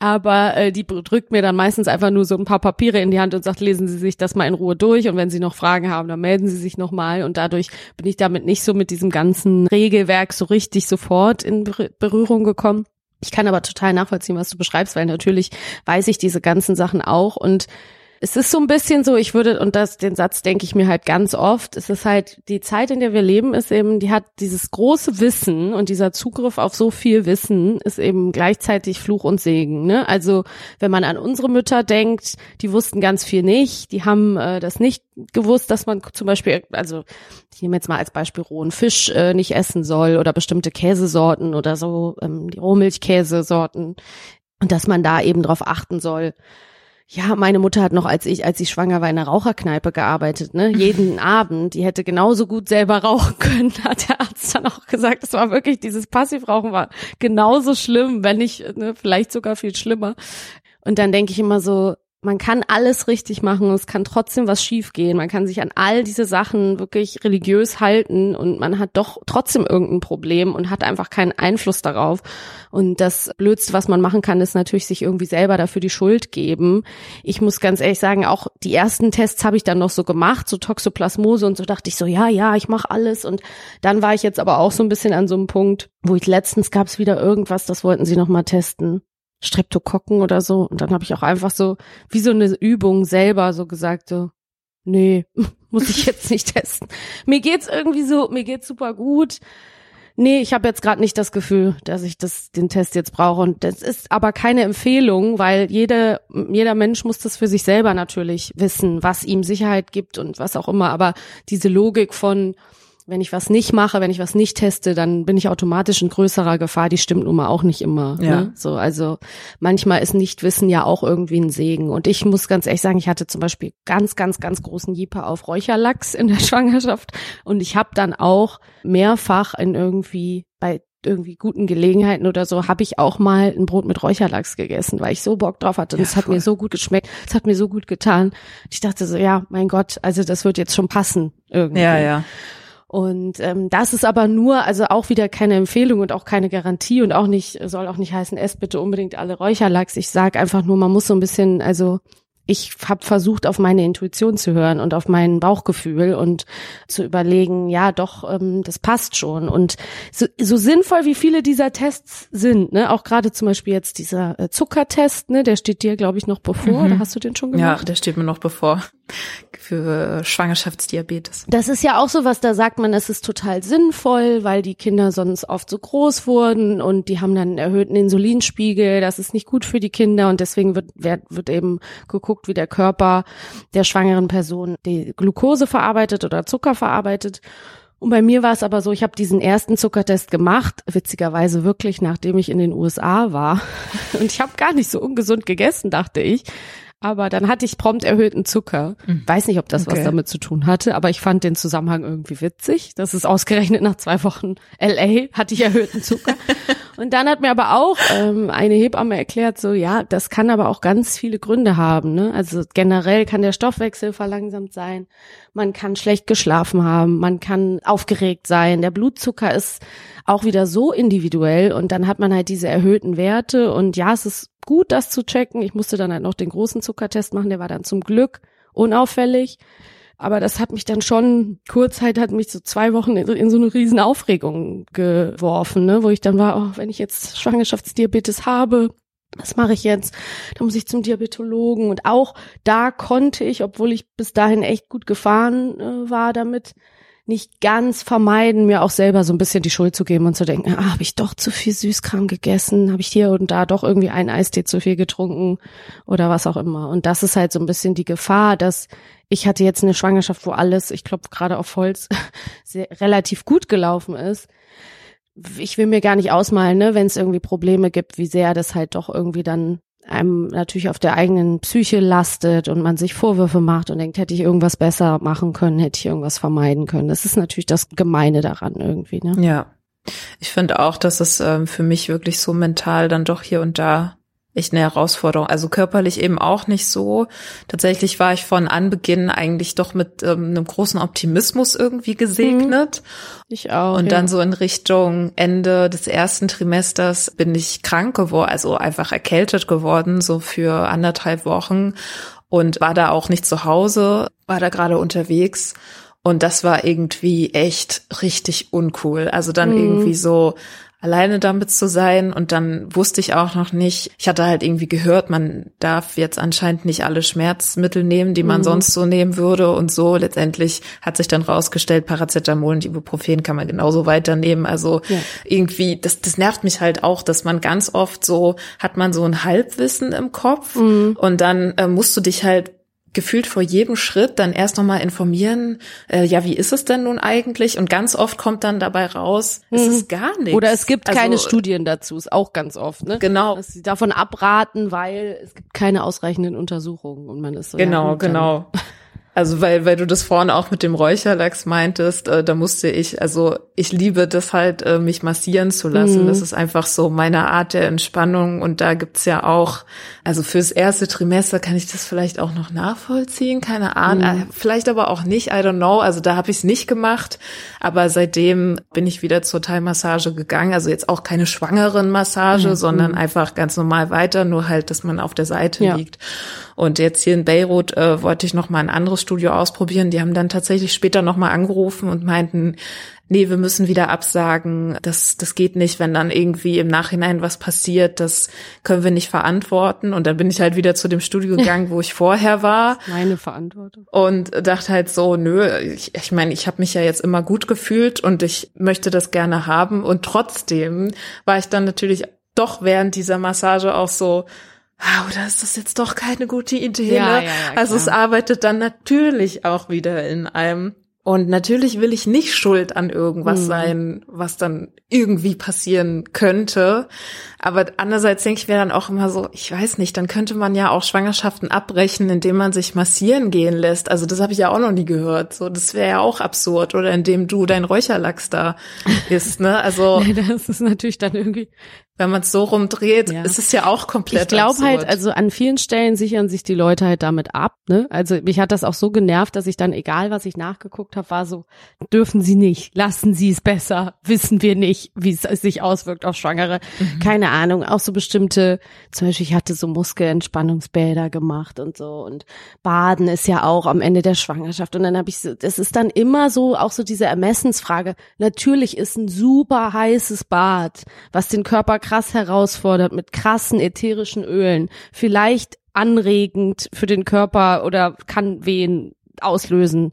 aber äh, die drückt mir dann meistens einfach nur so ein paar Papiere in die Hand und sagt, lesen Sie sich das mal in Ruhe durch und wenn Sie noch Fragen haben, dann melden Sie sich noch mal und dadurch bin ich damit nicht so mit diesem ganzen Regelwerk so richtig sofort in Berührung gekommen. Ich kann aber total nachvollziehen, was du beschreibst, weil natürlich weiß ich diese ganzen Sachen auch und es ist so ein bisschen so, ich würde, und das, den Satz denke ich mir halt ganz oft, es ist halt, die Zeit, in der wir leben, ist eben, die hat dieses große Wissen und dieser Zugriff auf so viel Wissen ist eben gleichzeitig Fluch und Segen. Ne? Also wenn man an unsere Mütter denkt, die wussten ganz viel nicht, die haben äh, das nicht gewusst, dass man zum Beispiel, also ich nehme jetzt mal als Beispiel rohen Fisch äh, nicht essen soll oder bestimmte Käsesorten oder so, ähm, die Rohmilchkäsesorten und dass man da eben drauf achten soll. Ja, meine Mutter hat noch, als ich, als ich schwanger war, in einer Raucherkneipe gearbeitet, ne? Jeden Abend. Die hätte genauso gut selber rauchen können, hat der Arzt dann auch gesagt. Es war wirklich, dieses Passivrauchen war genauso schlimm, wenn nicht, ne, vielleicht sogar viel schlimmer. Und dann denke ich immer so, man kann alles richtig machen, es kann trotzdem was schiefgehen. Man kann sich an all diese Sachen wirklich religiös halten und man hat doch trotzdem irgendein Problem und hat einfach keinen Einfluss darauf. Und das Blödste, was man machen kann, ist natürlich sich irgendwie selber dafür die Schuld geben. Ich muss ganz ehrlich sagen, auch die ersten Tests habe ich dann noch so gemacht, so Toxoplasmose und so dachte ich so, ja, ja, ich mache alles. Und dann war ich jetzt aber auch so ein bisschen an so einem Punkt, wo ich letztens gab es wieder irgendwas, das wollten sie noch mal testen. Streptokokken oder so. Und dann habe ich auch einfach so, wie so eine Übung selber so gesagt, so, nee, muss ich jetzt nicht testen. Mir geht's irgendwie so, mir geht's super gut. Nee, ich habe jetzt gerade nicht das Gefühl, dass ich das, den Test jetzt brauche. Und das ist aber keine Empfehlung, weil jede, jeder Mensch muss das für sich selber natürlich wissen, was ihm Sicherheit gibt und was auch immer. Aber diese Logik von, wenn ich was nicht mache, wenn ich was nicht teste, dann bin ich automatisch in größerer Gefahr. Die stimmt nun mal auch nicht immer. Ne? Ja. Ne? So, also manchmal ist Nichtwissen ja auch irgendwie ein Segen. Und ich muss ganz ehrlich sagen, ich hatte zum Beispiel ganz, ganz, ganz großen Jeeper auf Räucherlachs in der Schwangerschaft. Und ich habe dann auch mehrfach in irgendwie bei irgendwie guten Gelegenheiten oder so, habe ich auch mal ein Brot mit Räucherlachs gegessen, weil ich so Bock drauf hatte. Und es hat mir so gut geschmeckt, es hat mir so gut getan. Ich dachte so, ja, mein Gott, also das wird jetzt schon passen irgendwie. Ja, ja. Und ähm, das ist aber nur, also auch wieder keine Empfehlung und auch keine Garantie und auch nicht, soll auch nicht heißen, esst bitte unbedingt alle Räucherlachs. Ich sage einfach nur, man muss so ein bisschen, also ich habe versucht, auf meine Intuition zu hören und auf mein Bauchgefühl und zu überlegen, ja, doch, ähm, das passt schon. Und so, so sinnvoll, wie viele dieser Tests sind, ne, auch gerade zum Beispiel jetzt dieser äh, Zuckertest, ne, der steht dir, glaube ich, noch bevor. Mhm. Oder hast du den schon gemacht? Ja, der steht mir noch bevor für Schwangerschaftsdiabetes. Das ist ja auch so was, da sagt man, es ist total sinnvoll, weil die Kinder sonst oft so groß wurden und die haben dann einen erhöhten Insulinspiegel, das ist nicht gut für die Kinder und deswegen wird, wird, wird eben geguckt, wie der Körper der schwangeren Person die Glucose verarbeitet oder Zucker verarbeitet. Und bei mir war es aber so, ich habe diesen ersten Zuckertest gemacht, witzigerweise wirklich, nachdem ich in den USA war. Und ich habe gar nicht so ungesund gegessen, dachte ich. Aber dann hatte ich prompt erhöhten Zucker. Mhm. Weiß nicht, ob das Okay. was damit zu tun hatte, aber ich fand den Zusammenhang irgendwie witzig. Das ist ausgerechnet nach zwei Wochen LA hatte ich erhöhten Zucker. Und dann hat mir aber auch ähm, eine Hebamme erklärt, so ja, das kann aber auch ganz viele Gründe haben. Ne? Also generell kann der Stoffwechsel verlangsamt sein, man kann schlecht geschlafen haben, man kann aufgeregt sein, der Blutzucker ist auch wieder so individuell und dann hat man halt diese erhöhten Werte und ja, es ist gut, das zu checken. Ich musste dann halt noch den großen Zuckertest machen, der war dann zum Glück unauffällig. Aber das hat mich dann schon, Kurzheit hat mich so zwei Wochen in, in so eine riesen Aufregung geworfen, ne, wo ich dann war, oh, wenn ich jetzt Schwangerschaftsdiabetes habe, was mache ich jetzt? Da muss ich zum Diabetologen. Und auch da konnte ich, obwohl ich bis dahin echt gut gefahren äh, war damit, nicht ganz vermeiden, mir auch selber so ein bisschen die Schuld zu geben und zu denken, ah, habe ich doch zu viel Süßkram gegessen, habe ich hier und da doch irgendwie einen Eistee zu viel getrunken oder was auch immer. Und das ist halt so ein bisschen die Gefahr, dass ich hatte jetzt eine Schwangerschaft, wo alles, ich klopfe gerade auf Holz, sehr, relativ gut gelaufen ist. Ich will mir gar nicht ausmalen, ne, wenn es irgendwie Probleme gibt, wie sehr das halt doch irgendwie dann einem natürlich auf der eigenen Psyche lastet und man sich Vorwürfe macht und denkt, hätte ich irgendwas besser machen können, hätte ich irgendwas vermeiden können. Das ist natürlich das Gemeine daran irgendwie, ne? Ja. Ich finde auch, dass es ähm, für mich wirklich so mental dann doch hier und da echt eine Herausforderung. Also körperlich eben auch nicht so. Tatsächlich war ich von Anbeginn eigentlich doch mit ähm, einem großen Optimismus irgendwie gesegnet. Ich auch. Und ja. dann so in Richtung Ende des ersten Trimesters bin ich krank geworden, also einfach erkältet geworden, so für anderthalb Wochen und war da auch nicht zu Hause, war da gerade unterwegs. Und das war irgendwie echt richtig uncool. Also dann Mhm. irgendwie so alleine damit zu sein und dann wusste ich auch noch nicht, ich hatte halt irgendwie gehört, man darf jetzt anscheinend nicht alle Schmerzmittel nehmen, die man Mhm. sonst so nehmen würde und so. Letztendlich hat sich dann rausgestellt, Paracetamol und Ibuprofen kann man genauso weiternehmen. Also Ja. irgendwie, das, das nervt mich halt auch, dass man ganz oft so, hat man so ein Halbwissen im Kopf Mhm. und dann äh, musst du dich halt gefühlt vor jedem Schritt dann erst nochmal informieren, äh, ja, wie ist es denn nun eigentlich? Und ganz oft kommt dann dabei raus, es Mhm. ist gar nichts. Oder es gibt Also, keine Studien dazu, ist auch ganz oft, ne? Genau. Dass sie davon abraten, weil es gibt keine ausreichenden Untersuchungen und man ist so. ja Genau, dann- genau. Also weil, weil du das vorhin auch mit dem Räucherlachs meintest, äh, da musste ich, also ich liebe das halt, äh, mich massieren zu lassen. Mhm. Das ist einfach so meine Art der Entspannung und da gibt's ja auch, also fürs erste Trimester kann ich das vielleicht auch noch nachvollziehen, keine Ahnung, Mhm. äh, vielleicht aber auch nicht, I don't know. Also da habe ich es nicht gemacht, aber seitdem bin ich wieder zur Thai-Massage gegangen. Also jetzt auch keine schwangeren Massage, Mhm. sondern einfach ganz normal weiter, nur halt, dass man auf der Seite Ja. liegt. Und jetzt hier in Beirut äh, wollte ich noch mal ein anderes Studio ausprobieren. Die haben dann tatsächlich später noch mal angerufen und meinten, nee, wir müssen wieder absagen. Das, das geht nicht, wenn dann irgendwie im Nachhinein was passiert. Das können wir nicht verantworten. Und dann bin ich halt wieder zu dem Studio gegangen, wo ich vorher war. Meine Verantwortung. Und dachte halt so, nö, ich, ich meine, ich habe mich ja jetzt immer gut gefühlt und ich möchte das gerne haben. Und trotzdem war ich dann natürlich doch während dieser Massage auch so, ah, oder ist das jetzt doch keine gute Idee? Ja, ne? ja, ja, also es arbeitet dann natürlich auch wieder in einem. Und natürlich will ich nicht schuld an irgendwas Hm. sein, was dann irgendwie passieren könnte. Aber andererseits denke ich mir dann auch immer so, ich weiß nicht, dann könnte man ja auch Schwangerschaften abbrechen, indem man sich massieren gehen lässt. Also das habe ich ja auch noch nie gehört. So, das wäre ja auch absurd. Oder indem du dein Räucherlachs da isst, ne? Also Das ist natürlich dann irgendwie. wenn man es so rumdreht, Ja. ist es ja auch komplett Ich glaube halt, also an vielen Stellen sichern sich die Leute halt damit ab. Ne? Also mich hat das auch so genervt, dass ich dann, egal was ich nachgeguckt habe, war so, dürfen Sie nicht, lassen Sie es besser, wissen wir nicht, wie es sich auswirkt auf Schwangere. Mhm. Keine Ahnung, auch so bestimmte, zum Beispiel ich hatte so Muskelentspannungsbäder gemacht und so und Baden ist ja auch am Ende der Schwangerschaft und dann habe ich so, das ist dann immer so, auch so diese Ermessensfrage. Natürlich ist ein super heißes Bad, was den Körper krass herausfordert mit krassen ätherischen Ölen, vielleicht anregend für den Körper oder kann Wehen auslösen.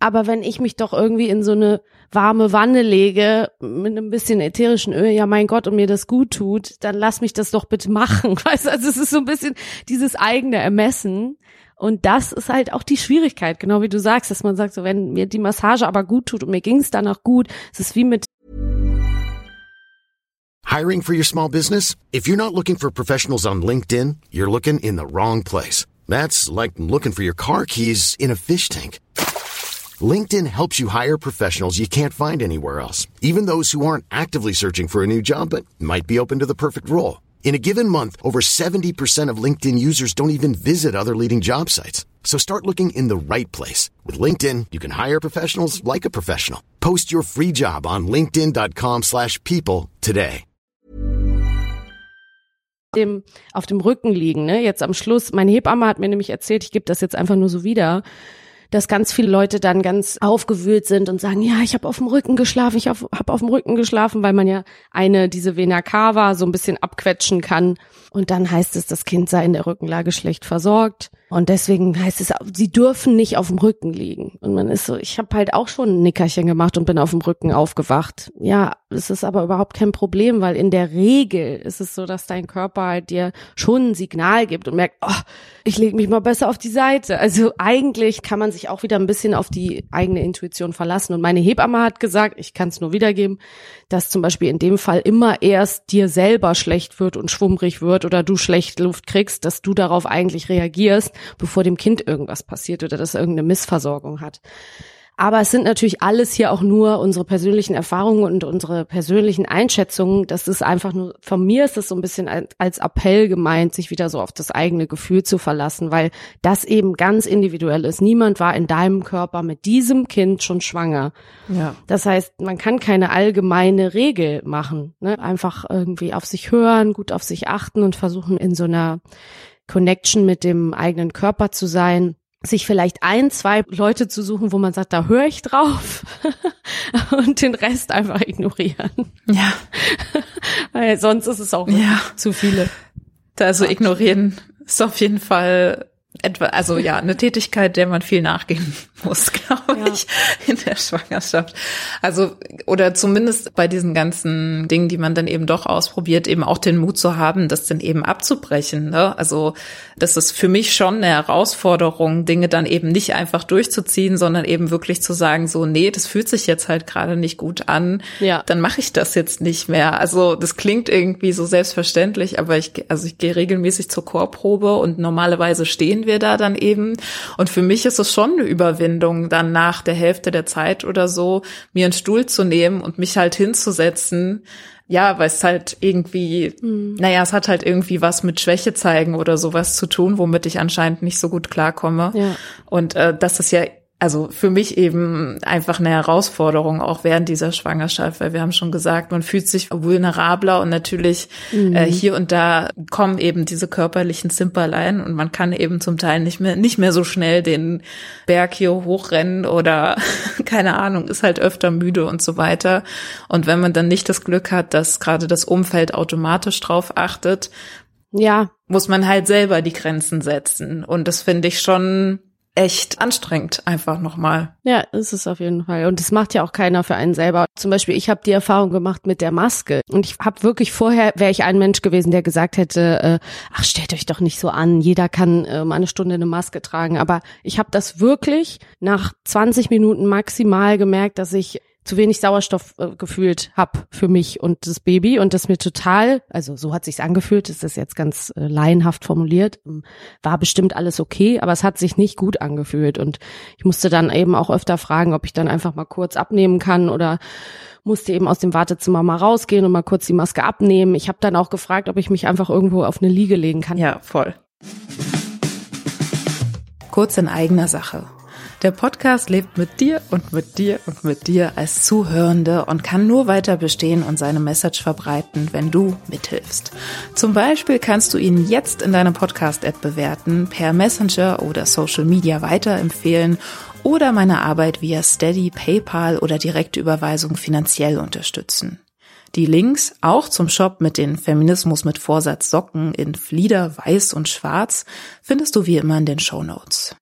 Aber wenn ich mich doch irgendwie in so eine warme Wanne lege mit einem bisschen ätherischen Öl, ja mein Gott, und mir das gut tut, dann lass mich das doch bitte machen. Weißt du, also es ist so ein bisschen dieses eigene Ermessen. Und das ist halt auch die Schwierigkeit, genau wie du sagst, dass man sagt, so wenn mir die Massage aber gut tut und mir ging es danach gut, es ist wie mit Hiring for your small business? If you're not looking for professionals on LinkedIn, you're looking in the wrong place. That's like looking for your car keys in a fish tank. LinkedIn helps you hire professionals you can't find anywhere else, even those who aren't actively searching for a new job but might be open to the perfect role. In a given month, over 70% of LinkedIn users don't even visit other leading job sites. So start looking in the right place. With LinkedIn, you can hire professionals like a professional. Post your free job on linkedin.com slash people today. dem auf dem Rücken liegen, ne? Jetzt am Schluss, meine Hebamme hat mir nämlich erzählt, ich gebe das jetzt einfach nur so wieder, dass ganz viele Leute dann ganz aufgewühlt sind und sagen, ja, ich habe auf dem Rücken geschlafen, ich habe auf dem Rücken geschlafen, weil man ja eine, diese Vena cava so ein bisschen abquetschen kann. Und dann heißt es, das Kind sei in der Rückenlage schlecht versorgt. Und deswegen heißt es, sie dürfen nicht auf dem Rücken liegen. Und man ist so, ich habe halt auch schon ein Nickerchen gemacht und bin auf dem Rücken aufgewacht. Ja, es ist aber überhaupt kein Problem, weil in der Regel ist es so, dass dein Körper halt dir schon ein Signal gibt und merkt, oh, ich lege mich mal besser auf die Seite. Also eigentlich kann man sich auch wieder ein bisschen auf die eigene Intuition verlassen. Und meine Hebamme hat gesagt, ich kann es nur wiedergeben, dass zum Beispiel in dem Fall immer erst dir selber schlecht wird und schwummrig wird oder du schlecht Luft kriegst, dass du darauf eigentlich reagierst bevor dem Kind irgendwas passiert oder das irgendeine Missversorgung hat. Aber es sind natürlich alles hier auch nur unsere persönlichen Erfahrungen und unsere persönlichen Einschätzungen. Das ist einfach nur, von mir ist das so ein bisschen als Appell gemeint, sich wieder so auf das eigene Gefühl zu verlassen, weil das eben ganz individuell ist. Niemand war in deinem Körper mit diesem Kind schon schwanger. Ja. Das heißt, man kann keine allgemeine Regel machen. Ne? Einfach irgendwie auf sich hören, gut auf sich achten und versuchen in so einer Connection mit dem eigenen Körper zu sein, sich vielleicht ein, zwei Leute zu suchen, wo man sagt, da höre ich drauf und den Rest einfach ignorieren. Ja. Weil sonst ist es auch ja. zu viele. Also ignorieren ist auf jeden Fall etwa, also ja, eine Tätigkeit, der man viel nachgehen muss, glaube ja. ich, in der Schwangerschaft. Also, oder zumindest bei diesen ganzen Dingen, die man dann eben doch ausprobiert, eben auch den Mut zu haben, das dann eben abzubrechen. Ne? Also, das ist für mich schon eine Herausforderung, Dinge dann eben nicht einfach durchzuziehen, sondern eben wirklich zu sagen, so, nee, das fühlt sich jetzt halt gerade nicht gut an, ja. dann mache ich das jetzt nicht mehr. Also, das klingt irgendwie so selbstverständlich, aber ich, also ich gehe regelmäßig zur Chorprobe und normalerweise stehen wir da dann eben. Und für mich ist es schon eine Überwindung, dann nach der Hälfte der Zeit oder so, mir einen Stuhl zu nehmen und mich halt hinzusetzen. Ja, weil es halt irgendwie, mhm. naja, es hat halt irgendwie was mit Schwäche zeigen oder sowas zu tun, womit ich anscheinend nicht so gut klarkomme. Ja. Und äh, das ist ja also für mich eben einfach eine Herausforderung auch während dieser Schwangerschaft, weil wir haben schon gesagt, man fühlt sich vulnerabler und natürlich mhm. äh, hier und da kommen eben diese körperlichen Zimperlein und man kann eben zum Teil nicht mehr nicht mehr so schnell den Berg hier hochrennen oder keine Ahnung, ist halt öfter müde und so weiter. Und wenn man dann nicht das Glück hat, dass gerade das Umfeld automatisch drauf achtet, ja, muss man halt selber die Grenzen setzen und das finde ich schon echt anstrengend, einfach nochmal. Ja, ist es auf jeden Fall. Und das macht ja auch keiner für einen selber. Zum Beispiel, ich habe die Erfahrung gemacht mit der Maske. Und ich habe wirklich vorher, wäre ich ein Mensch gewesen, der gesagt hätte, äh, ach, stellt euch doch nicht so an, jeder kann äh, mal eine Stunde eine Maske tragen. Aber ich habe das wirklich nach 20 Minuten maximal gemerkt, dass ich zu wenig Sauerstoff äh, gefühlt hab für mich und das Baby und das mir total, also so hat sich's angefühlt, ist das jetzt ganz äh, laienhaft formuliert, ähm, war bestimmt alles okay, aber es hat sich nicht gut angefühlt und ich musste dann eben auch öfter fragen, ob ich dann einfach mal kurz abnehmen kann oder musste eben aus dem Wartezimmer mal rausgehen und mal kurz die Maske abnehmen. Ich habe dann auch gefragt, ob ich mich einfach irgendwo auf eine Liege legen kann. Ja, voll. Kurz in eigener Sache. Der Podcast lebt mit dir und mit dir und mit dir als Zuhörende und kann nur weiter bestehen und seine Message verbreiten, wenn du mithilfst. Zum Beispiel kannst du ihn jetzt in deiner Podcast-App bewerten, per Messenger oder Social Media weiterempfehlen oder meine Arbeit via Steady, PayPal oder direkte Überweisung finanziell unterstützen. Die Links auch zum Shop mit den Feminismus mit Vorsatz Socken in Flieder, Weiß und Schwarz findest du wie immer in den Show Notes.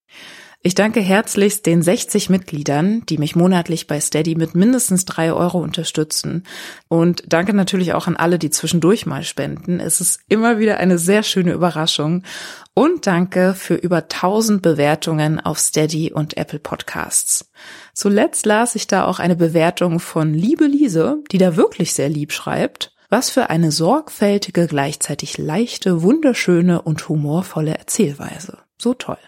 Ich danke herzlichst den 60 Mitgliedern, die mich monatlich bei Steady mit mindestens drei Euro unterstützen. Und danke natürlich auch an alle, die zwischendurch mal spenden. Es ist immer wieder eine sehr schöne Überraschung. Und danke für über 1000 Bewertungen auf Steady und Apple Podcasts. Zuletzt las ich da auch eine Bewertung von Liebe Liese, die da wirklich sehr lieb schreibt. Was für eine sorgfältige, gleichzeitig leichte, wunderschöne und humorvolle Erzählweise. So toll.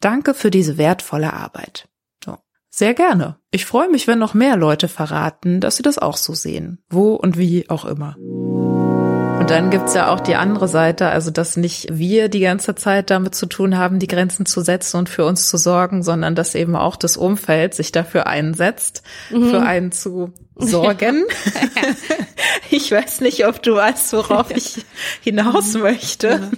Danke für diese wertvolle Arbeit. So. Sehr gerne. Ich freue mich, wenn noch mehr Leute verraten, dass sie das auch so sehen. Wo und wie auch immer. Und dann gibt's ja auch die andere Seite, also dass nicht wir die ganze Zeit damit zu tun haben, die Grenzen zu setzen und für uns zu sorgen, sondern dass eben auch das Umfeld sich dafür einsetzt, mhm. für einen zu sorgen. ich weiß nicht, ob du weißt, worauf ich hinaus möchte.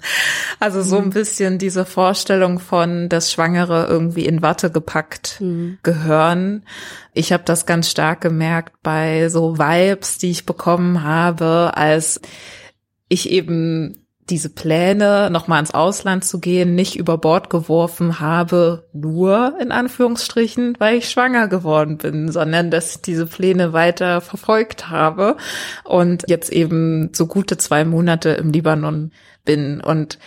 Also so ein mhm. bisschen diese Vorstellung von, dass Schwangere irgendwie in Watte gepackt mhm. gehören. Ich habe das ganz stark gemerkt bei so Vibes, die ich bekommen habe, als ich eben diese Pläne, nochmal ins Ausland zu gehen, nicht über Bord geworfen habe, nur in Anführungsstrichen, weil ich schwanger geworden bin, sondern dass ich diese Pläne weiter verfolgt habe und jetzt eben so gute zwei Monate im Libanon bin. Und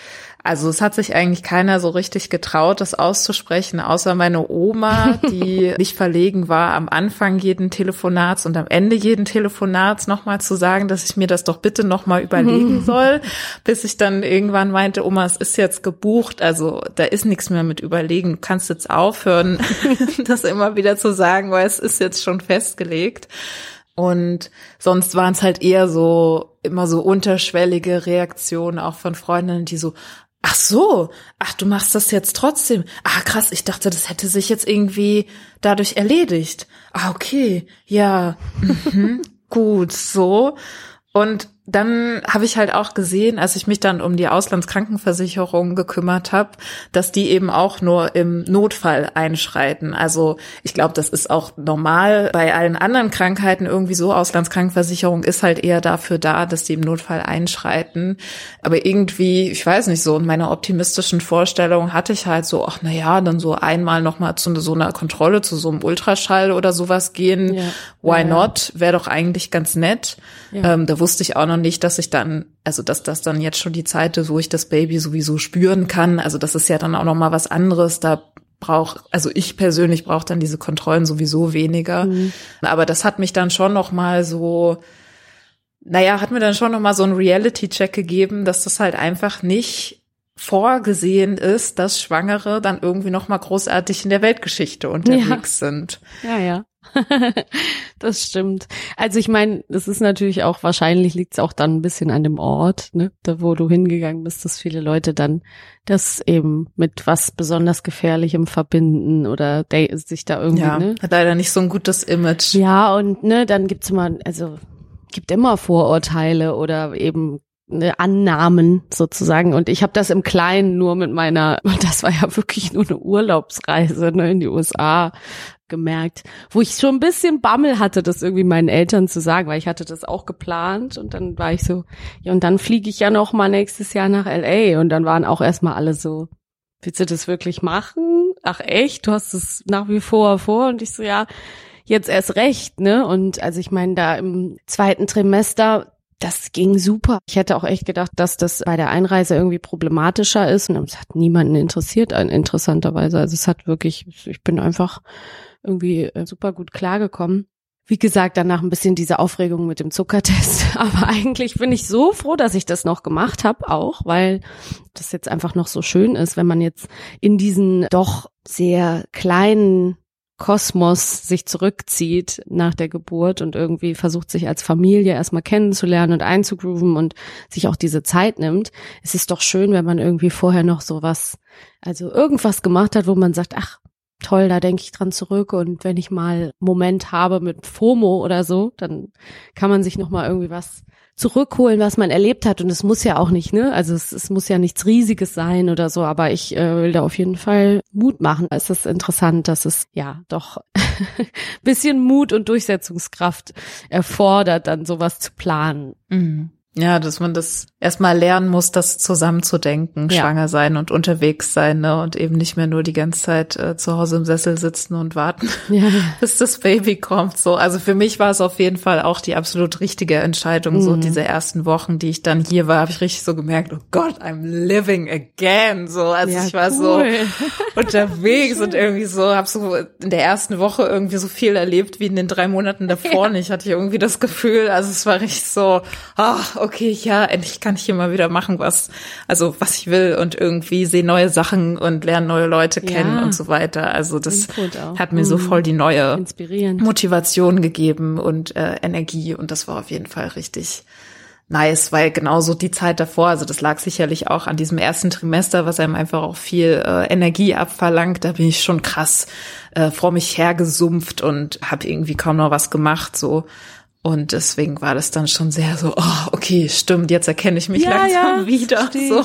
also es hat sich eigentlich keiner so richtig getraut, das auszusprechen, außer meine Oma, die nicht verlegen war, am Anfang jeden Telefonats und am Ende jeden Telefonats nochmal zu sagen, dass ich mir das doch bitte nochmal überlegen soll, bis ich dann irgendwann meinte, Oma, es ist jetzt gebucht, also da ist nichts mehr mit überlegen, du kannst jetzt aufhören, das immer wieder zu sagen, weil es ist jetzt schon festgelegt. Und sonst waren es halt eher so immer so unterschwellige Reaktionen auch von Freundinnen, die so, ach so, ach du machst das jetzt trotzdem. Ah krass, ich dachte, das hätte sich jetzt irgendwie dadurch erledigt. Ah okay, ja, mhm, gut, so. Und dann habe ich halt auch gesehen, als ich mich dann um die Auslandskrankenversicherung gekümmert habe, dass die eben auch nur im Notfall einschreiten. Also ich glaube, das ist auch normal bei allen anderen Krankheiten irgendwie so. Auslandskrankenversicherung ist halt eher dafür da, dass die im Notfall einschreiten. Aber irgendwie, ich weiß nicht so, in meiner optimistischen Vorstellung hatte ich halt so, ach na ja, dann so einmal noch mal zu so einer Kontrolle, zu so einem Ultraschall oder sowas gehen. Ja. Why ja, not? Wäre doch eigentlich ganz nett. Ja. Ähm, da wusste ich auch noch nicht, dass ich dann, also dass das dann jetzt schon die Zeit ist, wo ich das Baby sowieso spüren kann. Also das ist ja dann auch noch mal was anderes. Da brauche, also ich persönlich brauche dann diese Kontrollen sowieso weniger. Mhm. Aber das hat mich dann schon noch mal so, naja, hat mir dann schon noch mal so ein Reality-Check gegeben, dass das halt einfach nicht vorgesehen ist, dass Schwangere dann irgendwie noch mal großartig in der Weltgeschichte unterwegs ja. sind. Ja, ja. das stimmt. Also ich meine, es ist natürlich auch, wahrscheinlich liegt es auch dann ein bisschen an dem Ort, ne, da wo du hingegangen bist, dass viele Leute dann das eben mit was besonders Gefährlichem verbinden oder sich da irgendwie, ja, ne? Hat leider nicht so ein gutes Image. Ja, und ne, dann gibt's immer, also gibt immer Vorurteile oder eben Annahmen sozusagen. Und ich habe das im Kleinen nur mit meiner, und das war ja wirklich nur eine Urlaubsreise ne, in die USA gemerkt, wo ich schon ein bisschen Bammel hatte, das irgendwie meinen Eltern zu sagen, weil ich hatte das auch geplant und dann war ich so, ja und dann fliege ich ja noch mal nächstes Jahr nach LA und dann waren auch erstmal alle so, willst du das wirklich machen? Ach echt, du hast es nach wie vor vor und ich so, ja, jetzt erst recht, ne? Und also ich meine, da im zweiten Trimester, das ging super. Ich hätte auch echt gedacht, dass das bei der Einreise irgendwie problematischer ist und es hat niemanden interessiert, interessanterweise. Also es hat wirklich, ich bin einfach irgendwie äh, super gut klargekommen. Wie gesagt, danach ein bisschen diese Aufregung mit dem Zuckertest. Aber eigentlich bin ich so froh, dass ich das noch gemacht habe, auch weil das jetzt einfach noch so schön ist, wenn man jetzt in diesen doch sehr kleinen Kosmos sich zurückzieht nach der Geburt und irgendwie versucht, sich als Familie erstmal kennenzulernen und einzugrooven und sich auch diese Zeit nimmt. Es ist doch schön, wenn man irgendwie vorher noch sowas, also irgendwas gemacht hat, wo man sagt, ach, toll, da denke ich dran zurück und wenn ich mal Moment habe mit FOMO oder so, dann kann man sich noch mal irgendwie was zurückholen, was man erlebt hat und es muss ja auch nicht, ne? Also es, es muss ja nichts riesiges sein oder so, aber ich äh, will da auf jeden Fall Mut machen. Es ist interessant, dass es ja doch bisschen Mut und Durchsetzungskraft erfordert, dann sowas zu planen. Mhm. Ja, dass man das erstmal lernen muss, das zusammenzudenken, Ja. schwanger sein und unterwegs sein, ne? Und eben nicht mehr nur die ganze Zeit äh, zu Hause im Sessel sitzen und warten, Ja. bis das Baby kommt. So, also für mich war es auf jeden Fall auch die absolut richtige Entscheidung. So Mhm. diese ersten Wochen, die ich dann hier war, habe ich richtig so gemerkt, oh Gott, I'm living again. So, also Ja, ich war cool. so unterwegs und irgendwie so, habe so in der ersten Woche irgendwie so viel erlebt wie in den drei Monaten davor. Hatte ich irgendwie das Gefühl, also es war richtig so, ah, okay, ja, endlich kann ich hier mal wieder machen, was, also was ich will und irgendwie sehe neue Sachen und lerne neue Leute kennen Ja. und so weiter. Also das hat mir so Mhm. voll die neue. Motivation gegeben und äh, Energie und das war auf jeden Fall richtig nice, weil genauso die Zeit davor, also das lag sicherlich auch an diesem ersten Trimester, was einem einfach auch viel äh, Energie abverlangt, da bin ich schon krass äh, vor mich hergesumpft und habe irgendwie kaum noch was gemacht so und deswegen war das dann schon sehr so, oh, okay, stimmt, jetzt erkenne ich mich langsam wieder. versteh So.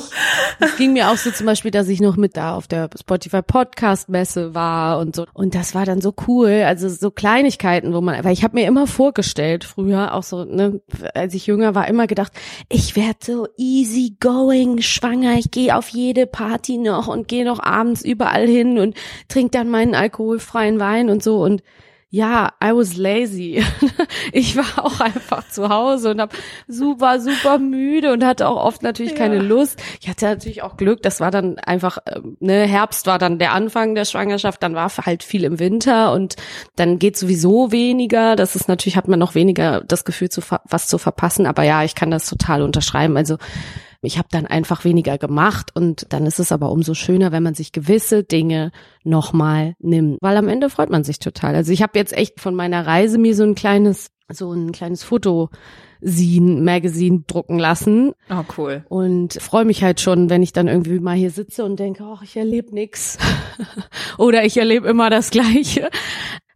Es ging mir auch so zum Beispiel, dass ich noch mit da auf der Spotify Podcast Messe war und so. Und das war dann so cool. Also so Kleinigkeiten, wo man, weil ich habe mir immer vorgestellt, früher auch so, ne, als ich jünger war, immer gedacht, ich werde so easy going, schwanger, ich gehe auf jede Party noch und gehe noch abends überall hin und trinke dann meinen alkoholfreien Wein und so und ja, I was lazy. Ich war auch einfach zu Hause und hab super, super müde und hatte auch oft natürlich keine Lust. Ich hatte natürlich auch Glück, das war dann einfach, ähm, ne, Herbst war dann der Anfang der Schwangerschaft, dann war halt viel im Winter und dann geht sowieso weniger. Das ist natürlich, hat man noch weniger das Gefühl, zu was zu verpassen. Aber ja, ich kann das total unterschreiben. Also ich habe dann einfach weniger gemacht und dann ist es aber umso schöner, wenn man sich gewisse Dinge nochmal nimmt, weil am Ende freut man sich total. Also ich habe jetzt echt von meiner Reise mir so ein kleines, so ein kleines Foto Magazine drucken lassen Oh, cool. und freue mich halt schon, wenn ich dann irgendwie mal hier sitze und denke, ach, ich erlebe nix oder ich erlebe immer das Gleiche.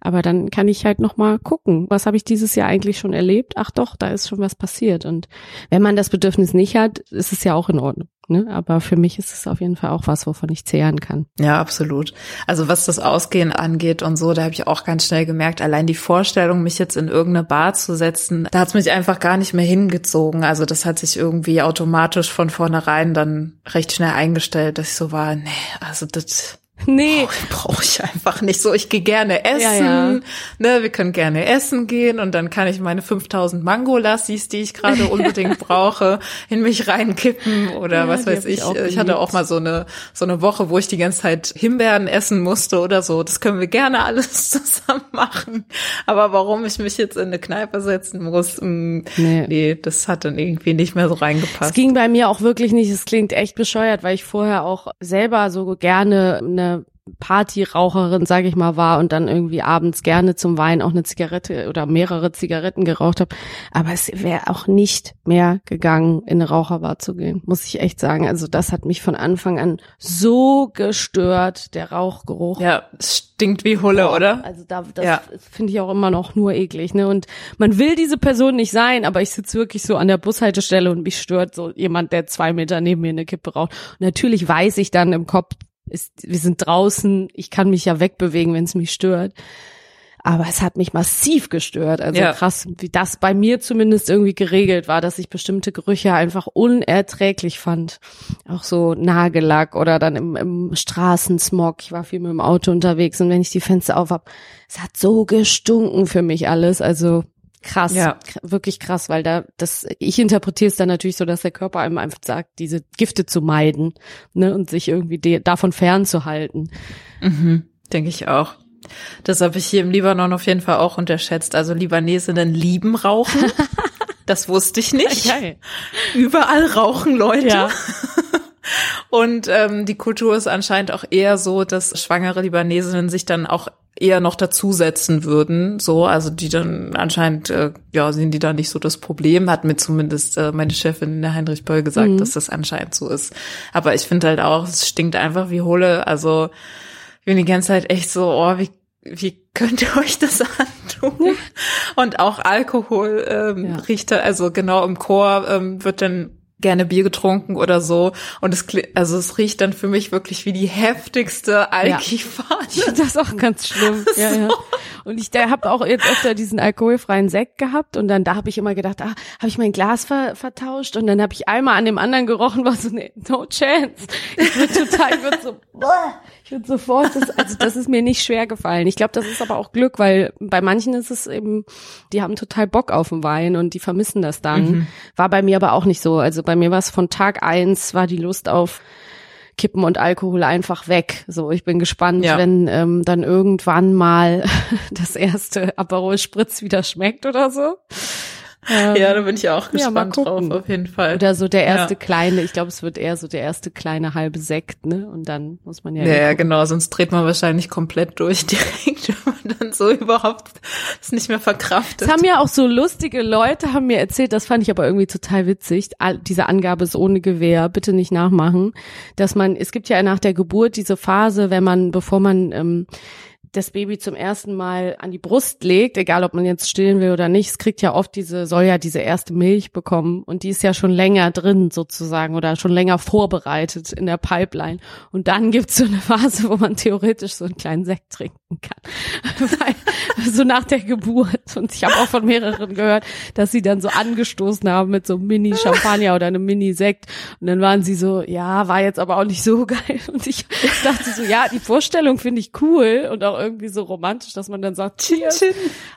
Aber dann kann ich halt noch mal gucken, was habe ich dieses Jahr eigentlich schon erlebt? Ach doch, da ist schon was passiert. Und wenn man das Bedürfnis nicht hat, ist es ja auch in Ordnung. Ne? Aber für mich ist es auf jeden Fall auch was, wovon ich zehren kann. Ja, absolut. Also was das Ausgehen angeht und so, da habe ich auch ganz schnell gemerkt, allein die Vorstellung, mich jetzt in irgendeine Bar zu setzen, da hat es mich einfach gar nicht mehr hingezogen. Also das hat sich irgendwie automatisch von vornherein dann recht schnell eingestellt, dass ich so war, nee, also das Nee, brauche ich einfach nicht so. Ich gehe gerne essen, Ja, ja. ne, wir können gerne essen gehen und dann kann ich meine 5000 Mango-Lassis, die ich gerade unbedingt brauche, in mich reinkippen oder Ja, was weiß ich ich. Ich hatte auch mal so eine so eine Woche, wo ich die ganze Zeit Himbeeren essen musste oder so. Das können wir gerne alles zusammen machen. Aber warum ich mich jetzt in eine Kneipe setzen muss, mh, Nee. nee, das hat dann irgendwie nicht mehr so Es reingepasst. ging bei mir auch wirklich nicht. Es klingt echt bescheuert, weil ich vorher auch selber so gerne eine Partyraucherin, sage ich mal, war und dann irgendwie abends gerne zum Wein auch eine Zigarette oder mehrere Zigaretten geraucht habe. Aber es wäre auch nicht mehr gegangen, in eine Raucherbar zu gehen, muss ich echt sagen. Also das hat mich von Anfang an so gestört, der Rauchgeruch. ja, es stinkt wie Hulle, oder? Also da, das Ja. finde ich auch immer noch nur eklig, ne? Und man will diese Person nicht sein, aber ich sitze wirklich so an der Bushaltestelle und mich stört so jemand, der zwei Meter neben mir eine Kippe raucht. Und natürlich weiß ich dann im Kopf, ist, wir sind draußen, ich kann mich ja wegbewegen, wenn es mich stört. Aber es hat mich massiv gestört. Also Ja. krass, wie das bei mir zumindest irgendwie geregelt war, dass ich bestimmte Gerüche einfach unerträglich fand. Auch so Nagellack oder dann im, im Straßensmog. Ich war viel mit dem Auto unterwegs und wenn ich die Fenster auf hab, es hat so gestunken für mich alles. Also krass, Ja. wirklich krass, weil da das ich interpretiere es dann natürlich so, dass der Körper einem einfach sagt, diese Gifte zu meiden, ne, und sich irgendwie de davon fernzuhalten. Mhm, denke ich auch. Das habe ich hier im Libanon auf jeden Fall auch unterschätzt. Also Libanesinnen lieben Rauchen. Das wusste ich nicht. Geil. Überall rauchen Leute. Ja. Und ähm, die Kultur ist anscheinend auch eher so, dass schwangere Libanesinnen sich dann auch eher noch dazusetzen würden. So, also die dann anscheinend, äh, ja, sehen die da nicht so das Problem, hat mir zumindest äh, meine Chefin der Heinrich Böll gesagt, dass das anscheinend so ist. Aber ich finde halt auch, es stinkt einfach wie Hulle. Also ich bin die ganze Zeit echt so, oh, wie, wie könnt ihr euch das antun? Und auch Alkohol ähm, Ja. riecht also genau im Chor ähm, wird dann gerne Bier getrunken oder so. Und es, also es riecht dann für mich wirklich wie die heftigste Alkifahne. Ja. Das ist auch ganz schlimm. so. ja, ja. Und ich habe auch jetzt öfter diesen alkoholfreien Sekt gehabt und dann da habe ich immer gedacht, ah, habe ich mein Glas ver vertauscht und dann habe ich einmal an dem anderen gerochen, war so, nee, no chance. Ich würde total, ich würde so, ich würde sofort, das, also das ist mir nicht schwer gefallen. Ich glaube, das ist aber auch Glück, weil bei manchen ist es eben, die haben total Bock auf den Wein und die vermissen das dann. Mhm. War bei mir aber auch nicht so. Also bei mir war es von Tag eins, war die Lust auf Kippen und Alkohol einfach weg. So, ich bin gespannt, ja. wenn ähm, dann irgendwann mal das erste Aperol Spritz wieder schmeckt oder so. Ähm, ja, da bin ich auch gespannt ja, drauf, auf jeden Fall. Oder so der erste ja. kleine, ich glaube, es wird eher so der erste kleine halbe Sekt, ne? Und dann muss man ja. Ja, ja genau, sonst dreht man wahrscheinlich komplett durch direkt, wenn man dann so überhaupt es nicht mehr verkraftet. Es haben ja auch so lustige Leute, haben mir erzählt, das fand ich aber irgendwie total witzig. Diese Angabe ist ohne Gewehr, bitte nicht nachmachen, dass man, es gibt ja nach der Geburt diese Phase, wenn man, bevor man ähm, das Baby zum ersten Mal an die Brust legt, egal ob man jetzt stillen will oder nicht, es kriegt ja oft diese, soll ja diese erste Milch bekommen und die ist ja schon länger drin sozusagen oder schon länger vorbereitet in der Pipeline. Und dann gibt's so eine Phase, wo man theoretisch so einen kleinen Sekt trinken kann. So nach der Geburt. Und ich habe auch von mehreren gehört, dass sie dann so angestoßen haben mit so einem Mini-Champagner oder einem Mini-Sekt. Und dann waren sie so, ja, war jetzt aber auch nicht so geil. Und ich dachte so, ja, die Vorstellung finde ich cool und auch irgendwie so romantisch, dass man dann sagt, Cheers.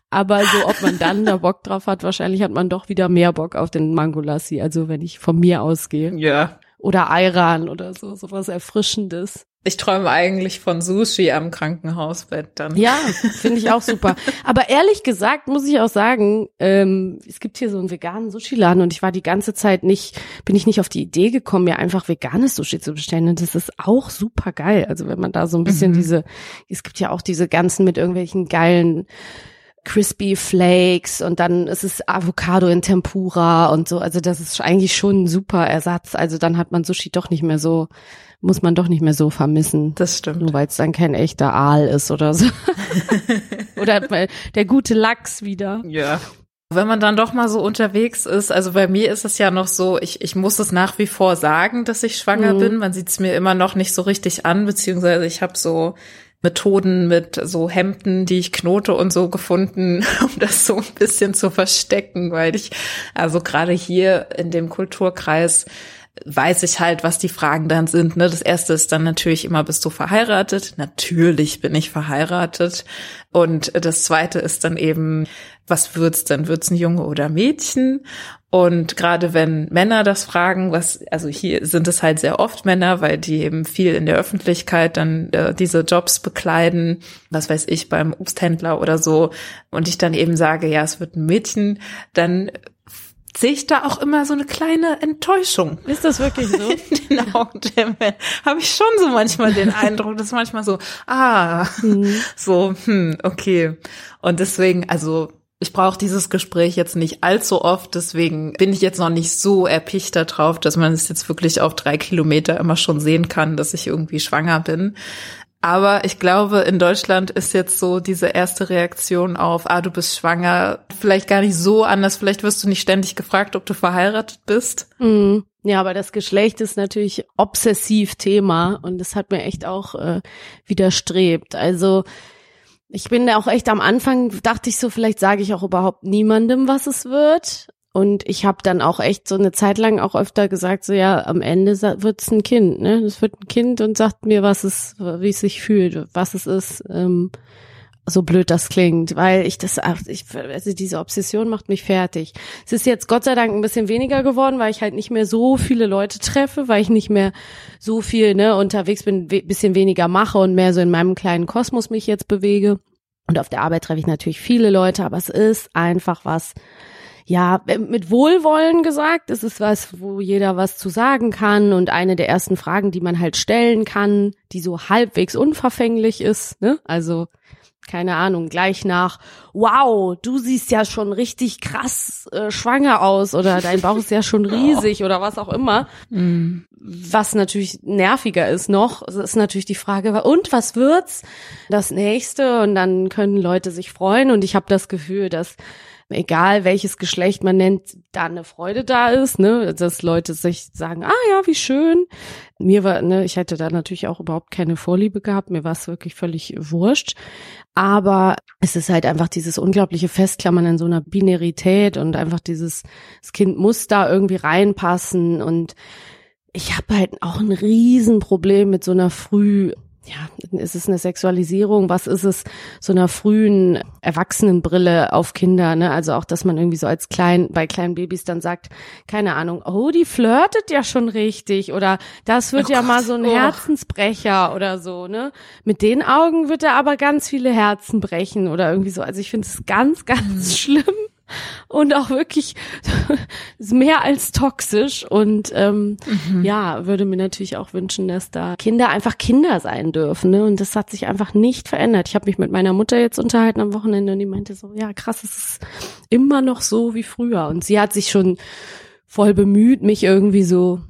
Aber so, ob man dann da Bock drauf hat, wahrscheinlich hat man doch wieder mehr Bock auf den Mangolassi. Also wenn ich von mir ausgehe. Ja. Oder Ayran oder so, sowas Erfrischendes. Ich träume eigentlich von Sushi am Krankenhausbett dann. Ja, finde ich auch super. Aber ehrlich gesagt muss ich auch sagen, ähm, es gibt hier so einen veganen Sushi-Laden und ich war die ganze Zeit nicht, bin ich nicht auf die Idee gekommen, mir einfach veganes Sushi zu bestellen. Und das ist auch super geil. Also wenn man da so ein bisschen mhm. diese, es gibt ja auch diese ganzen mit irgendwelchen geilen Crispy Flakes und dann ist es Avocado in Tempura und so. Also das ist eigentlich schon ein super Ersatz. Also dann hat man Sushi doch nicht mehr so muss man doch nicht mehr so vermissen. Das stimmt. Nur weil es dann kein echter Aal ist oder so. oder der gute Lachs wieder. Ja. Wenn man dann doch mal so unterwegs ist, also bei mir ist es ja noch so, ich, ich muss es nach wie vor sagen, dass ich schwanger mhm. bin. Man sieht es mir immer noch nicht so richtig an, beziehungsweise ich habe so Methoden mit so Hemden, die ich knote und so gefunden, um das so ein bisschen zu verstecken, weil ich, also gerade hier in dem Kulturkreis, weiß ich halt, was die Fragen dann sind. Ne? Das erste ist dann natürlich immer, bist du verheiratet? Natürlich bin ich verheiratet. Und das zweite ist dann eben, was wird's denn? Wird's ein Junge oder Mädchen? Und gerade wenn Männer das fragen, was, also hier sind es halt sehr oft Männer, weil die eben viel in der Öffentlichkeit dann äh, diese Jobs bekleiden, was weiß ich, beim Obsthändler oder so, und ich dann eben sage, ja, es wird ein Mädchen, dann sehe ich da auch immer so eine kleine Enttäuschung. Ist das wirklich so? In den Augen der Männer. Habe ich schon so manchmal den Eindruck, dass manchmal so, ah, mhm. so, hm, okay. Und deswegen, also ich brauche dieses Gespräch jetzt nicht allzu oft, deswegen bin ich jetzt noch nicht so erpicht darauf, dass man es jetzt wirklich auf drei Kilometer immer schon sehen kann, dass ich irgendwie schwanger bin. Aber ich glaube, in Deutschland ist jetzt so diese erste Reaktion auf, ah, du bist schwanger, vielleicht gar nicht so anders. Vielleicht wirst du nicht ständig gefragt, ob du verheiratet bist. Mhm. Ja, aber das Geschlecht ist natürlich obsessiv Thema und das hat mir echt auch äh, widerstrebt. Also ich bin da auch echt am Anfang, dachte ich so, vielleicht sage ich auch überhaupt niemandem, was es wird. Und ich habe dann auch echt so eine Zeit lang auch öfter gesagt, so ja, am Ende wird's ein Kind, ne? Es wird ein Kind und sagt mir, was es, wie es sich fühlt, was es ist. Ähm, so blöd das klingt, weil ich das, ich, also diese Obsession macht mich fertig. Es ist jetzt Gott sei Dank ein bisschen weniger geworden, weil ich halt nicht mehr so viele Leute treffe, weil ich nicht mehr so viel ne, unterwegs bin, bisschen weniger mache und mehr so in meinem kleinen Kosmos mich jetzt bewege. Und auf der Arbeit treffe ich natürlich viele Leute, aber es ist einfach was, ja, äh, mit Wohlwollen gesagt, es ist was, wo jeder was zu sagen kann und eine der ersten Fragen, die man halt stellen kann, die so halbwegs unverfänglich ist, ne? Also keine Ahnung, gleich nach, wow, du siehst ja schon richtig krass äh, schwanger aus oder dein Bauch ist ja schon riesig oder was auch immer. Mm. Was natürlich nerviger ist noch, ist natürlich die Frage, und was wird's? Das nächste und dann können Leute sich freuen und ich habe das Gefühl, dass egal welches Geschlecht man nennt, da eine Freude da ist, ne, dass Leute sich sagen, ah ja, wie schön. Mir war, ne, ich hätte da natürlich auch überhaupt keine Vorliebe gehabt, mir war es wirklich völlig wurscht. Aber es ist halt einfach dieses unglaubliche Festklammern in so einer Binarität und einfach dieses, das Kind muss da irgendwie reinpassen und ich habe halt auch ein Riesenproblem mit so einer früh ja, ist es eine Sexualisierung? Was ist es so einer frühen Erwachsenenbrille auf Kinder? Ne? Also auch, dass man irgendwie so als klein bei kleinen Babys dann sagt, keine Ahnung, oh, die flirtet ja schon richtig oder das wird oh ja Gott, mal so ein oh. Herzensbrecher oder so. Ne? Mit den Augen wird er aber ganz viele Herzen brechen oder irgendwie so. Also ich finde es ganz, ganz mhm. schlimm und auch wirklich mehr als toxisch. Und ähm, mhm. ja, würde mir natürlich auch wünschen, dass da Kinder einfach Kinder sein dürfen. Ne? Und das hat sich einfach nicht verändert. Ich habe mich mit meiner Mutter jetzt unterhalten am Wochenende und die meinte so, ja krass, es ist immer noch so wie früher. Und sie hat sich schon voll bemüht, mich irgendwie so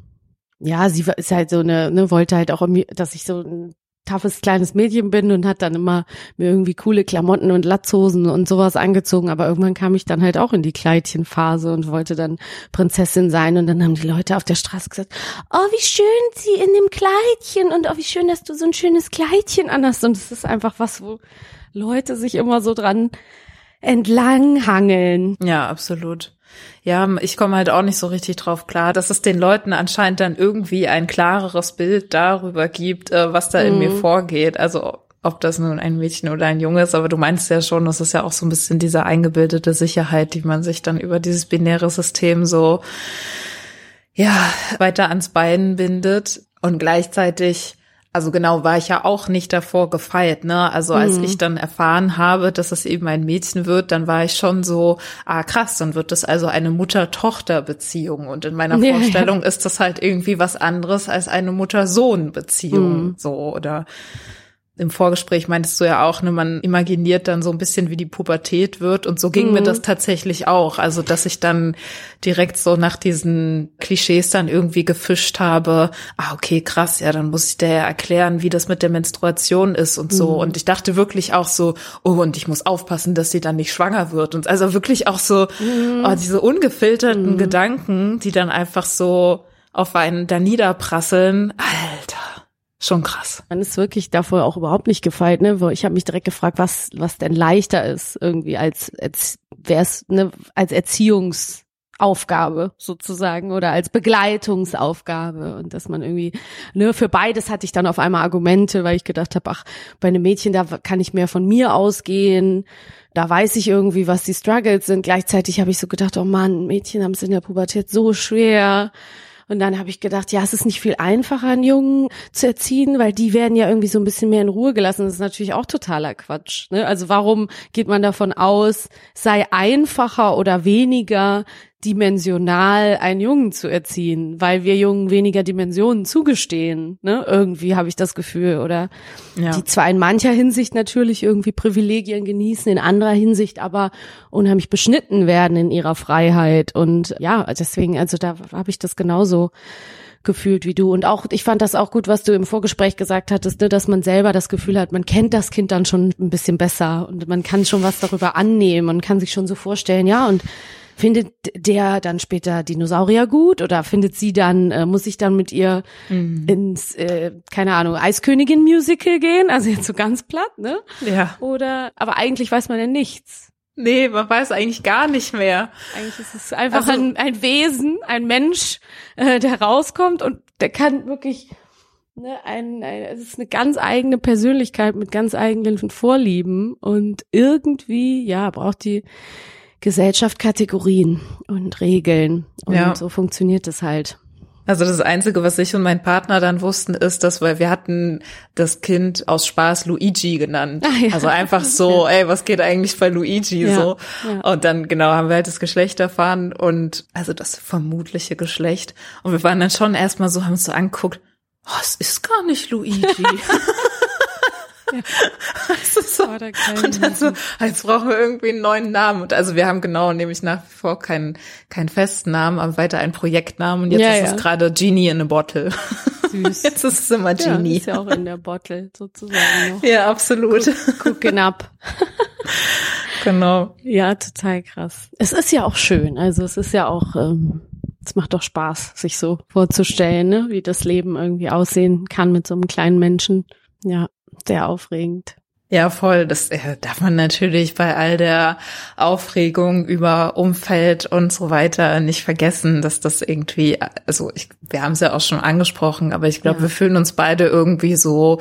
ja, sie ist halt so eine, ne, wollte halt auch, dass ich so ein toughes kleines Mädchen bin und hat dann immer mir irgendwie coole Klamotten und Latzhosen und sowas angezogen, aber irgendwann kam ich dann halt auch in die Kleidchenphase und wollte dann Prinzessin sein und dann haben die Leute auf der Straße gesagt, oh, wie schön sie in dem Kleidchen und oh, wie schön, dass du so ein schönes Kleidchen anhast und es ist einfach was, wo Leute sich immer so dran entlanghangeln. Ja, absolut. Ja, ich komme halt auch nicht so richtig drauf klar, dass es den Leuten anscheinend dann irgendwie ein klareres Bild darüber gibt, äh, was da in mir mhm. vorgeht. Also ob das nun ein Mädchen oder ein Junge ist, aber du meinst ja schon, das ist ja auch so ein bisschen diese eingebildete Sicherheit, die man sich dann über dieses binäre System so ja weiter ans Bein bindet und gleichzeitig also genau war ich ja auch nicht davor gefeit, ne? Also als mhm. ich dann erfahren habe, dass es eben ein Mädchen wird, dann war ich schon so, ah krass, dann wird es also eine Mutter-Tochter-Beziehung. Und in meiner ja, Vorstellung ja. ist das halt irgendwie was anderes als eine Mutter-Sohn-Beziehung. Mhm. So, oder im Vorgespräch meintest du ja auch, ne, man imaginiert dann so ein bisschen, wie die Pubertät wird. Und so ging mhm. mir das tatsächlich auch. Also, dass ich dann direkt so nach diesen Klischees dann irgendwie gefischt habe. Ah, okay, krass, ja, dann muss ich dir ja erklären, wie das mit der Menstruation ist und so. Mhm. Und ich dachte wirklich auch so, oh, und ich muss aufpassen, dass sie dann nicht schwanger wird. Und also wirklich auch so, mhm. oh, diese ungefilterten mhm. Gedanken, die dann einfach so auf einen da niederprasseln. Alter. Schon krass. Man ist wirklich davor auch überhaupt nicht gefeit, ne? Ich habe mich direkt gefragt, was was denn leichter ist irgendwie als als wär's ne als Erziehungsaufgabe sozusagen oder als Begleitungsaufgabe und dass man irgendwie ne für beides hatte ich dann auf einmal Argumente, weil ich gedacht habe, ach bei einem Mädchen da kann ich mehr von mir ausgehen da weiß ich irgendwie, was die Struggles sind. Gleichzeitig habe ich so gedacht, oh Mann, Mädchen haben es in der Pubertät so schwer. Und dann habe ich gedacht, ja, es ist nicht viel einfacher, einen Jungen zu erziehen, weil die werden ja irgendwie so ein bisschen mehr in Ruhe gelassen. Das ist natürlich auch totaler Quatsch. Ne? Also warum geht man davon aus, sei einfacher oder weniger dimensional einen Jungen zu erziehen, weil wir Jungen weniger Dimensionen zugestehen. Ne? Irgendwie habe ich das Gefühl. Oder ja. die zwar in mancher Hinsicht natürlich irgendwie Privilegien genießen, in anderer Hinsicht aber unheimlich beschnitten werden in ihrer Freiheit. Und ja, deswegen, also da habe ich das genauso gefühlt wie du. Und auch, ich fand das auch gut, was du im Vorgespräch gesagt hattest, ne, dass man selber das Gefühl hat, man kennt das Kind dann schon ein bisschen besser und man kann schon was darüber annehmen und kann sich schon so vorstellen, ja, und findet der dann später Dinosaurier gut oder findet sie dann, äh, muss ich dann mit ihr mhm. ins, äh, keine Ahnung, Eiskönigin-Musical gehen? Also jetzt so ganz platt, ne? Ja. Oder, aber eigentlich weiß man ja nichts. Nee, man weiß eigentlich gar nicht mehr. Eigentlich ist es einfach also, ein, ein Wesen, ein Mensch, äh, der rauskommt und der kann wirklich ne, ein, ein, es ist eine ganz eigene Persönlichkeit mit ganz eigenen Vorlieben und irgendwie, ja, braucht die Gesellschaft Kategorien und Regeln. Und ja. so funktioniert es halt. Also das Einzige, was ich und mein Partner dann wussten, ist, dass wir, wir hatten das Kind aus Spaß Luigi genannt. Ah, ja. Also einfach so, ey, was geht eigentlich bei Luigi ja, so? Ja. Und dann genau haben wir halt das Geschlecht erfahren und also das vermutliche Geschlecht. Und wir waren dann schon erstmal so, haben uns so angeguckt, oh, es ist gar nicht Luigi. Ja. So. Und dann so, jetzt brauchen wir irgendwie einen neuen Namen. Und also wir haben genau nämlich nach wie vor keinen, keinen festen Namen, aber weiter einen Projektnamen. Und jetzt ja, ist ja. es gerade Genie in a Bottle. Süß. Jetzt ist es immer Genie. Ja, ist ja auch in der Bottle sozusagen noch. Ja, absolut. Cooking up. genau. Ja, total krass. Es ist ja auch schön. Also es ist ja auch, ähm, es macht doch Spaß, sich so vorzustellen, ne? wie das Leben irgendwie aussehen kann mit so einem kleinen Menschen. Ja, sehr aufregend. Ja, voll. Das äh, darf man natürlich bei all der Aufregung über Umfeld und so weiter nicht vergessen, dass das irgendwie, also ich, wir haben es ja auch schon angesprochen, aber ich glaube, ja. wir fühlen uns beide irgendwie so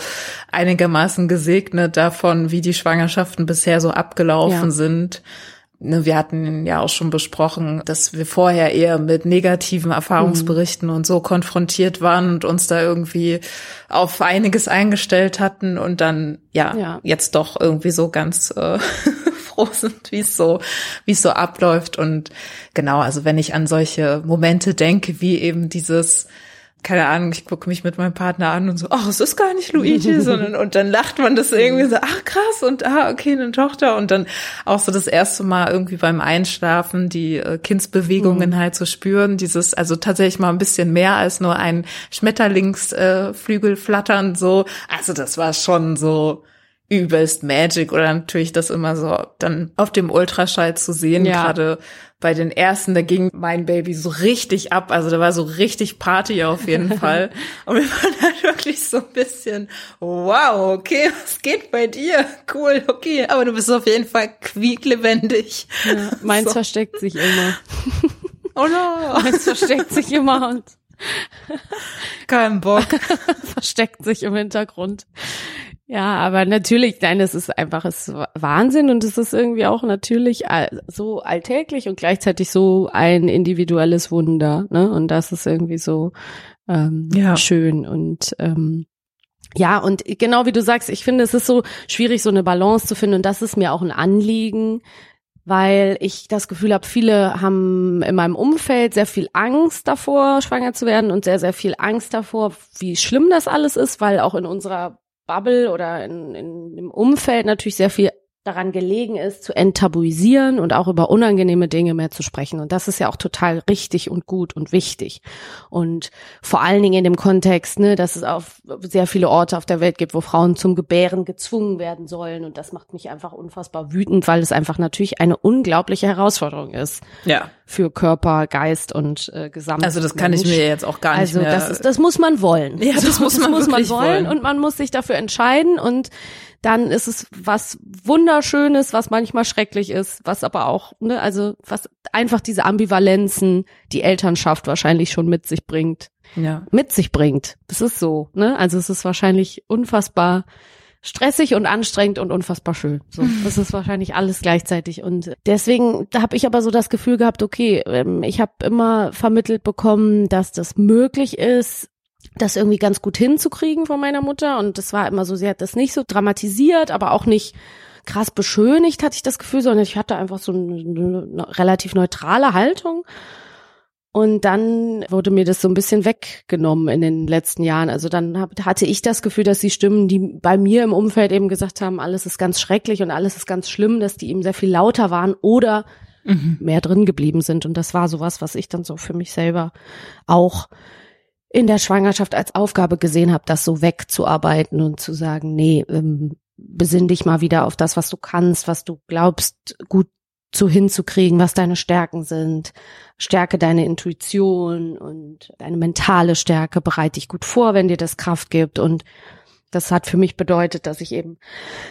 einigermaßen gesegnet davon, wie die Schwangerschaften bisher so abgelaufen ja. sind wir hatten ja auch schon besprochen, dass wir vorher eher mit negativen Erfahrungsberichten mhm. und so konfrontiert waren und uns da irgendwie auf einiges eingestellt hatten und dann ja, ja. jetzt doch irgendwie so ganz äh, froh sind, wie es so, wie es so abläuft und genau, also wenn ich an solche Momente denke, wie eben dieses keine Ahnung, ich gucke mich mit meinem Partner an und so, ach, es ist gar nicht Luigi, sondern und dann lacht man das irgendwie so, ach krass und ah, okay, eine Tochter und dann auch so das erste Mal irgendwie beim Einschlafen die äh, Kindsbewegungen mhm. halt zu so spüren, dieses also tatsächlich mal ein bisschen mehr als nur ein Schmetterlingsflügel äh, flattern so, also das war schon so übelst Magic oder natürlich das immer so dann auf dem Ultraschall zu sehen, ja. gerade bei den ersten, da ging mein Baby so richtig ab, also da war so richtig Party auf jeden Fall und wir waren halt wirklich so ein bisschen, wow, okay, was geht bei dir? Cool, okay, aber du bist auf jeden Fall quieklebendig. Ja, meins so. versteckt sich immer. Oh no. Meins versteckt sich immer und kein Bock. versteckt sich im Hintergrund. Ja, aber natürlich, nein, es ist einfach es ist Wahnsinn und es ist irgendwie auch natürlich so alltäglich und gleichzeitig so ein individuelles Wunder, ne? Und das ist irgendwie so ähm, ja. schön und ähm, ja, und genau wie du sagst, ich finde, es ist so schwierig, so eine Balance zu finden und das ist mir auch ein Anliegen, weil ich das Gefühl habe, viele haben in meinem Umfeld sehr viel Angst davor, schwanger zu werden und sehr, sehr viel Angst davor, wie schlimm das alles ist, weil auch in unserer Bubble oder in, in, im Umfeld natürlich sehr viel daran gelegen ist, zu enttabuisieren und auch über unangenehme Dinge mehr zu sprechen. Und das ist ja auch total richtig und gut und wichtig. Und vor allen Dingen in dem Kontext, ne, dass es auf sehr viele Orte auf der Welt gibt, wo Frauen zum Gebären gezwungen werden sollen. Und das macht mich einfach unfassbar wütend, weil es einfach natürlich eine unglaubliche Herausforderung ist. Ja. Für Körper, Geist und äh, Gesamt. Also das kann Mensch. ich mir jetzt auch gar nicht also mehr. Also das ist, das muss man wollen. Ja, das, muss, man, das muss man wollen, wollen und man muss sich dafür entscheiden und dann ist es was wunderschönes, was manchmal schrecklich ist, was aber auch, ne, also was einfach diese Ambivalenzen die Elternschaft wahrscheinlich schon mit sich bringt. Ja. Mit sich bringt. Das ist so, ne? Also es ist wahrscheinlich unfassbar stressig und anstrengend und unfassbar schön. So, das ist wahrscheinlich alles gleichzeitig. Und deswegen da habe ich aber so das Gefühl gehabt, okay, ähm, ich habe immer vermittelt bekommen, dass das möglich ist, das irgendwie ganz gut hinzukriegen von meiner Mutter. Und das war immer so, sie hat das nicht so dramatisiert, aber auch nicht krass beschönigt, hatte ich das Gefühl, sondern ich hatte einfach so eine, eine relativ neutrale Haltung. Und dann wurde mir das so ein bisschen weggenommen in den letzten Jahren. Also dann hab, hatte ich das Gefühl, dass die Stimmen, die bei mir im Umfeld eben gesagt haben, alles ist ganz schrecklich und alles ist ganz schlimm, dass die eben sehr viel lauter waren oder mhm. mehr drin geblieben sind. Und das war sowas, was ich dann so für mich selber auch in der Schwangerschaft als Aufgabe gesehen habe, das so wegzuarbeiten und zu sagen, nee, ähm, besinn dich mal wieder auf das, was du kannst, was du glaubst, gut zu hinzukriegen, was deine Stärken sind. Stärke deine Intuition und deine mentale Stärke, bereite dich gut vor, wenn dir das Kraft gibt und das hat für mich bedeutet, dass ich eben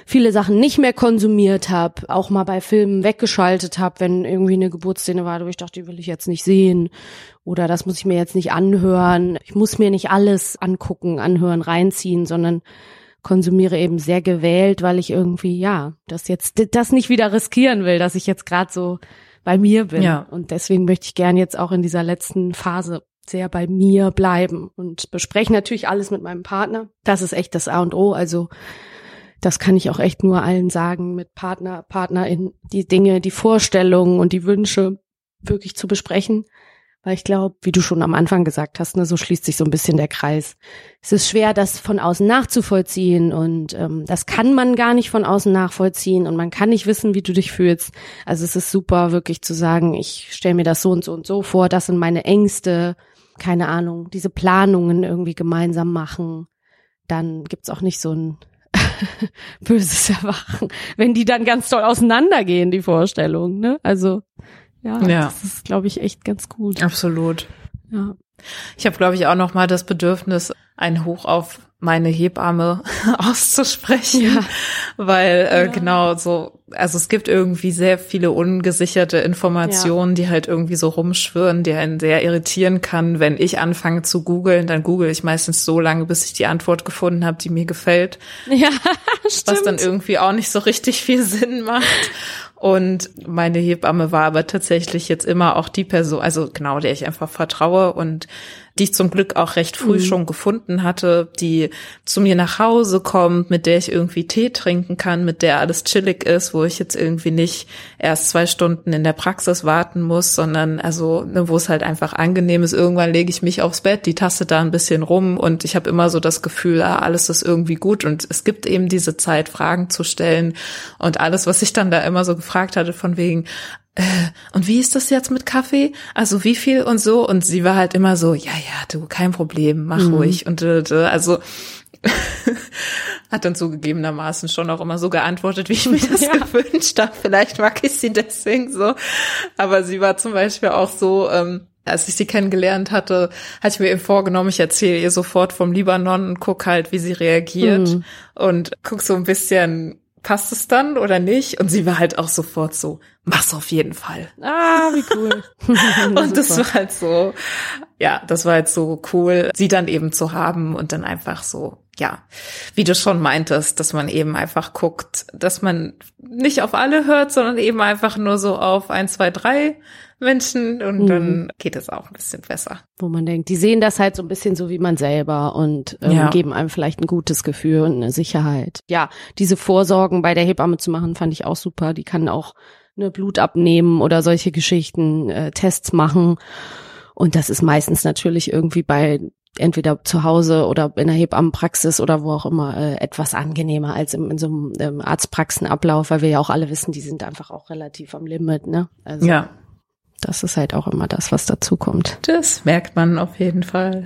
viele Sachen nicht mehr konsumiert habe, auch mal bei Filmen weggeschaltet habe, wenn irgendwie eine Geburtsszene war, wo ich dachte, die will ich jetzt nicht sehen oder das muss ich mir jetzt nicht anhören. Ich muss mir nicht alles angucken, anhören, reinziehen, sondern konsumiere eben sehr gewählt, weil ich irgendwie ja, das jetzt das nicht wieder riskieren will, dass ich jetzt gerade so bei mir bin ja. und deswegen möchte ich gern jetzt auch in dieser letzten Phase sehr bei mir bleiben und bespreche natürlich alles mit meinem Partner. Das ist echt das A und O. Also das kann ich auch echt nur allen sagen, mit Partner, Partnerin, die Dinge, die Vorstellungen und die Wünsche wirklich zu besprechen. Weil ich glaube, wie du schon am Anfang gesagt hast, ne, so schließt sich so ein bisschen der Kreis. Es ist schwer, das von außen nachzuvollziehen und ähm, das kann man gar nicht von außen nachvollziehen und man kann nicht wissen, wie du dich fühlst. Also es ist super, wirklich zu sagen, ich stelle mir das so und so und so vor, das sind meine Ängste, keine Ahnung, diese Planungen irgendwie gemeinsam machen, dann gibt's auch nicht so ein Böses erwachen, wenn die dann ganz toll auseinandergehen, die Vorstellungen, ne? Also ja, ja. das ist, glaube ich, echt ganz gut. Absolut. Ja. Ich habe, glaube ich, auch noch mal das Bedürfnis, ein Hoch auf meine Hebamme auszusprechen, ja. weil äh, ja. genau so, also es gibt irgendwie sehr viele ungesicherte Informationen, ja. die halt irgendwie so rumschwirren, die einen sehr irritieren kann. Wenn ich anfange zu googeln, dann google ich meistens so lange, bis ich die Antwort gefunden habe, die mir gefällt. Ja, stimmt. Was dann irgendwie auch nicht so richtig viel Sinn macht. Und meine Hebamme war aber tatsächlich jetzt immer auch die Person, also genau, der ich einfach vertraue. Und die ich zum Glück auch recht früh mhm. schon gefunden hatte, die zu mir nach Hause kommt, mit der ich irgendwie Tee trinken kann, mit der alles chillig ist, wo ich jetzt irgendwie nicht erst zwei Stunden in der Praxis warten muss, sondern also, ne, wo es halt einfach angenehm ist. Irgendwann lege ich mich aufs Bett, die Tasse da ein bisschen rum und ich habe immer so das Gefühl, ah, alles ist irgendwie gut und es gibt eben diese Zeit, Fragen zu stellen und alles, was ich dann da immer so gefragt hatte, von wegen, äh, und wie ist das jetzt mit Kaffee? Also wie viel und so? Und sie war halt immer so, ja, ja, du, kein Problem, mach mhm. ruhig. Und äh, äh also hat dann zugegebenermaßen schon auch immer so geantwortet, wie ich mir das ja. gewünscht habe. Vielleicht mag ich sie deswegen so. Aber sie war zum Beispiel auch so, ähm, als ich sie kennengelernt hatte, hatte ich mir eben vorgenommen, ich erzähle ihr sofort vom Libanon und guck halt, wie sie reagiert mhm. und guck so ein bisschen passt es dann oder nicht? Und sie war halt auch sofort so, mach's auf jeden Fall. Ah, wie cool. und das war halt so, ja, das war halt so cool, sie dann eben zu haben und dann einfach so, ja, wie du schon meintest, dass man eben einfach guckt, dass man nicht auf alle hört, sondern eben einfach nur so auf eins, zwei, drei Menschen und mhm. dann geht es auch ein bisschen besser. Wo man denkt, die sehen das halt so ein bisschen so wie man selber und ähm, ja. geben einem vielleicht ein gutes Gefühl und eine Sicherheit. Ja, diese Vorsorgen bei der Hebamme zu machen, fand ich auch super. Die kann auch eine Blut abnehmen oder solche Geschichten, äh, Tests machen. Und das ist meistens natürlich irgendwie bei entweder zu Hause oder in der Hebammenpraxis oder wo auch immer äh, etwas angenehmer als im, in so einem ähm, Arztpraxenablauf, weil wir ja auch alle wissen, die sind einfach auch relativ am Limit, ne? Also, ja. Das ist halt auch immer das, was dazu kommt. Das merkt man auf jeden Fall.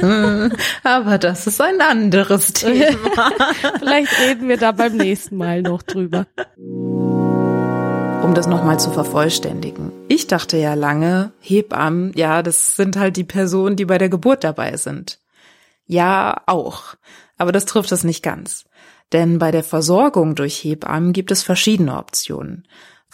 Aber das ist ein anderes Thema. Vielleicht reden wir da beim nächsten Mal noch drüber. Um das nochmal zu vervollständigen. Ich dachte ja lange, Hebammen, ja, das sind halt die Personen, die bei der Geburt dabei sind. Ja, auch. Aber das trifft es nicht ganz. Denn bei der Versorgung durch Hebammen gibt es verschiedene Optionen.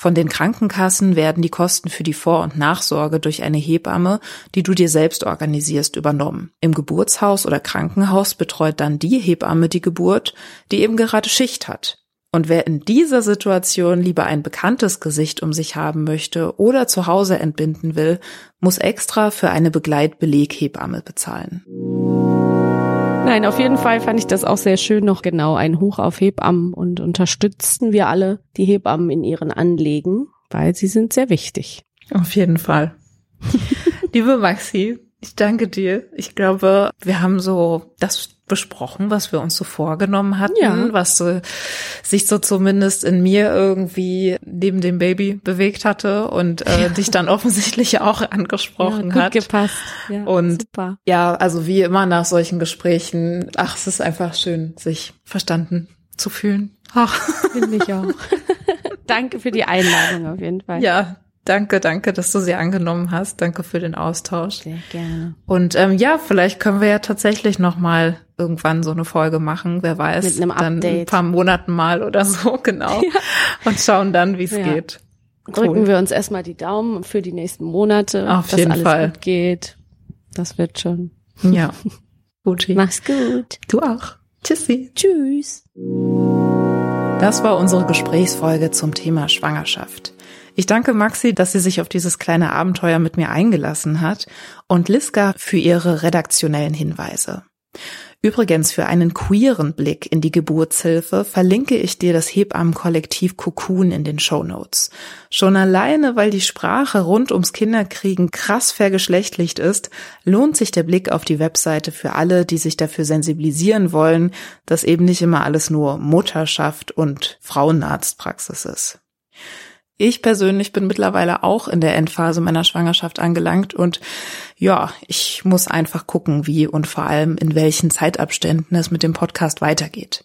Von den Krankenkassen werden die Kosten für die Vor- und Nachsorge durch eine Hebamme, die du dir selbst organisierst, übernommen. Im Geburtshaus oder Krankenhaus betreut dann die Hebamme die Geburt, die eben gerade Schicht hat. Und wer in dieser Situation lieber ein bekanntes Gesicht um sich haben möchte oder zu Hause entbinden will, muss extra für eine Begleitbeleghebamme bezahlen. Nein, auf jeden Fall fand ich das auch sehr schön noch genau ein Hoch auf Hebammen und unterstützten wir alle die Hebammen in ihren Anlegen, weil sie sind sehr wichtig. Auf jeden Fall. Liebe Maxi, ich danke dir. Ich glaube, wir haben so das besprochen, was wir uns so vorgenommen hatten, ja. was so, sich so zumindest in mir irgendwie neben dem Baby bewegt hatte und äh, ja. dich dann offensichtlich auch angesprochen ja, gut hat. gepasst. Ja, und super. ja, also wie immer nach solchen Gesprächen, ach, es ist einfach schön, sich verstanden zu fühlen. Ach. Finde ich auch. Danke für die Einladung auf jeden Fall. Ja, Danke, danke, dass du sie angenommen hast. Danke für den Austausch. Sehr gerne. Und ähm, ja, vielleicht können wir ja tatsächlich noch mal irgendwann so eine Folge machen. Wer weiß, Mit einem Update. dann ein paar Monaten mal oder so genau ja. und schauen dann, wie es ja. geht. Drücken cool. wir uns erstmal die Daumen für die nächsten Monate, Auf dass jeden alles Fall. gut geht. Das wird schon. Ja. Gut. Mach's gut. Du auch. Tschüssi. Tschüss. Das war unsere Gesprächsfolge zum Thema Schwangerschaft. Ich danke Maxi, dass sie sich auf dieses kleine Abenteuer mit mir eingelassen hat und Liska für ihre redaktionellen Hinweise. Übrigens für einen queeren Blick in die Geburtshilfe verlinke ich dir das Hebammenkollektiv Cocoon in den Show Notes. Schon alleine, weil die Sprache rund ums Kinderkriegen krass vergeschlechtlicht ist, lohnt sich der Blick auf die Webseite für alle, die sich dafür sensibilisieren wollen, dass eben nicht immer alles nur Mutterschaft und Frauenarztpraxis ist. Ich persönlich bin mittlerweile auch in der Endphase meiner Schwangerschaft angelangt und ja, ich muss einfach gucken, wie und vor allem in welchen Zeitabständen es mit dem Podcast weitergeht.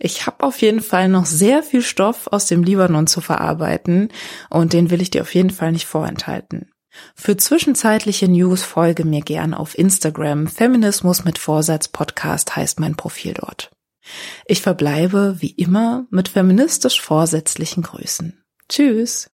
Ich habe auf jeden Fall noch sehr viel Stoff aus dem Libanon zu verarbeiten und den will ich dir auf jeden Fall nicht vorenthalten. Für zwischenzeitliche News folge mir gern auf Instagram. Feminismus mit Vorsatz Podcast heißt mein Profil dort. Ich verbleibe wie immer mit feministisch vorsätzlichen Grüßen. Tschüss.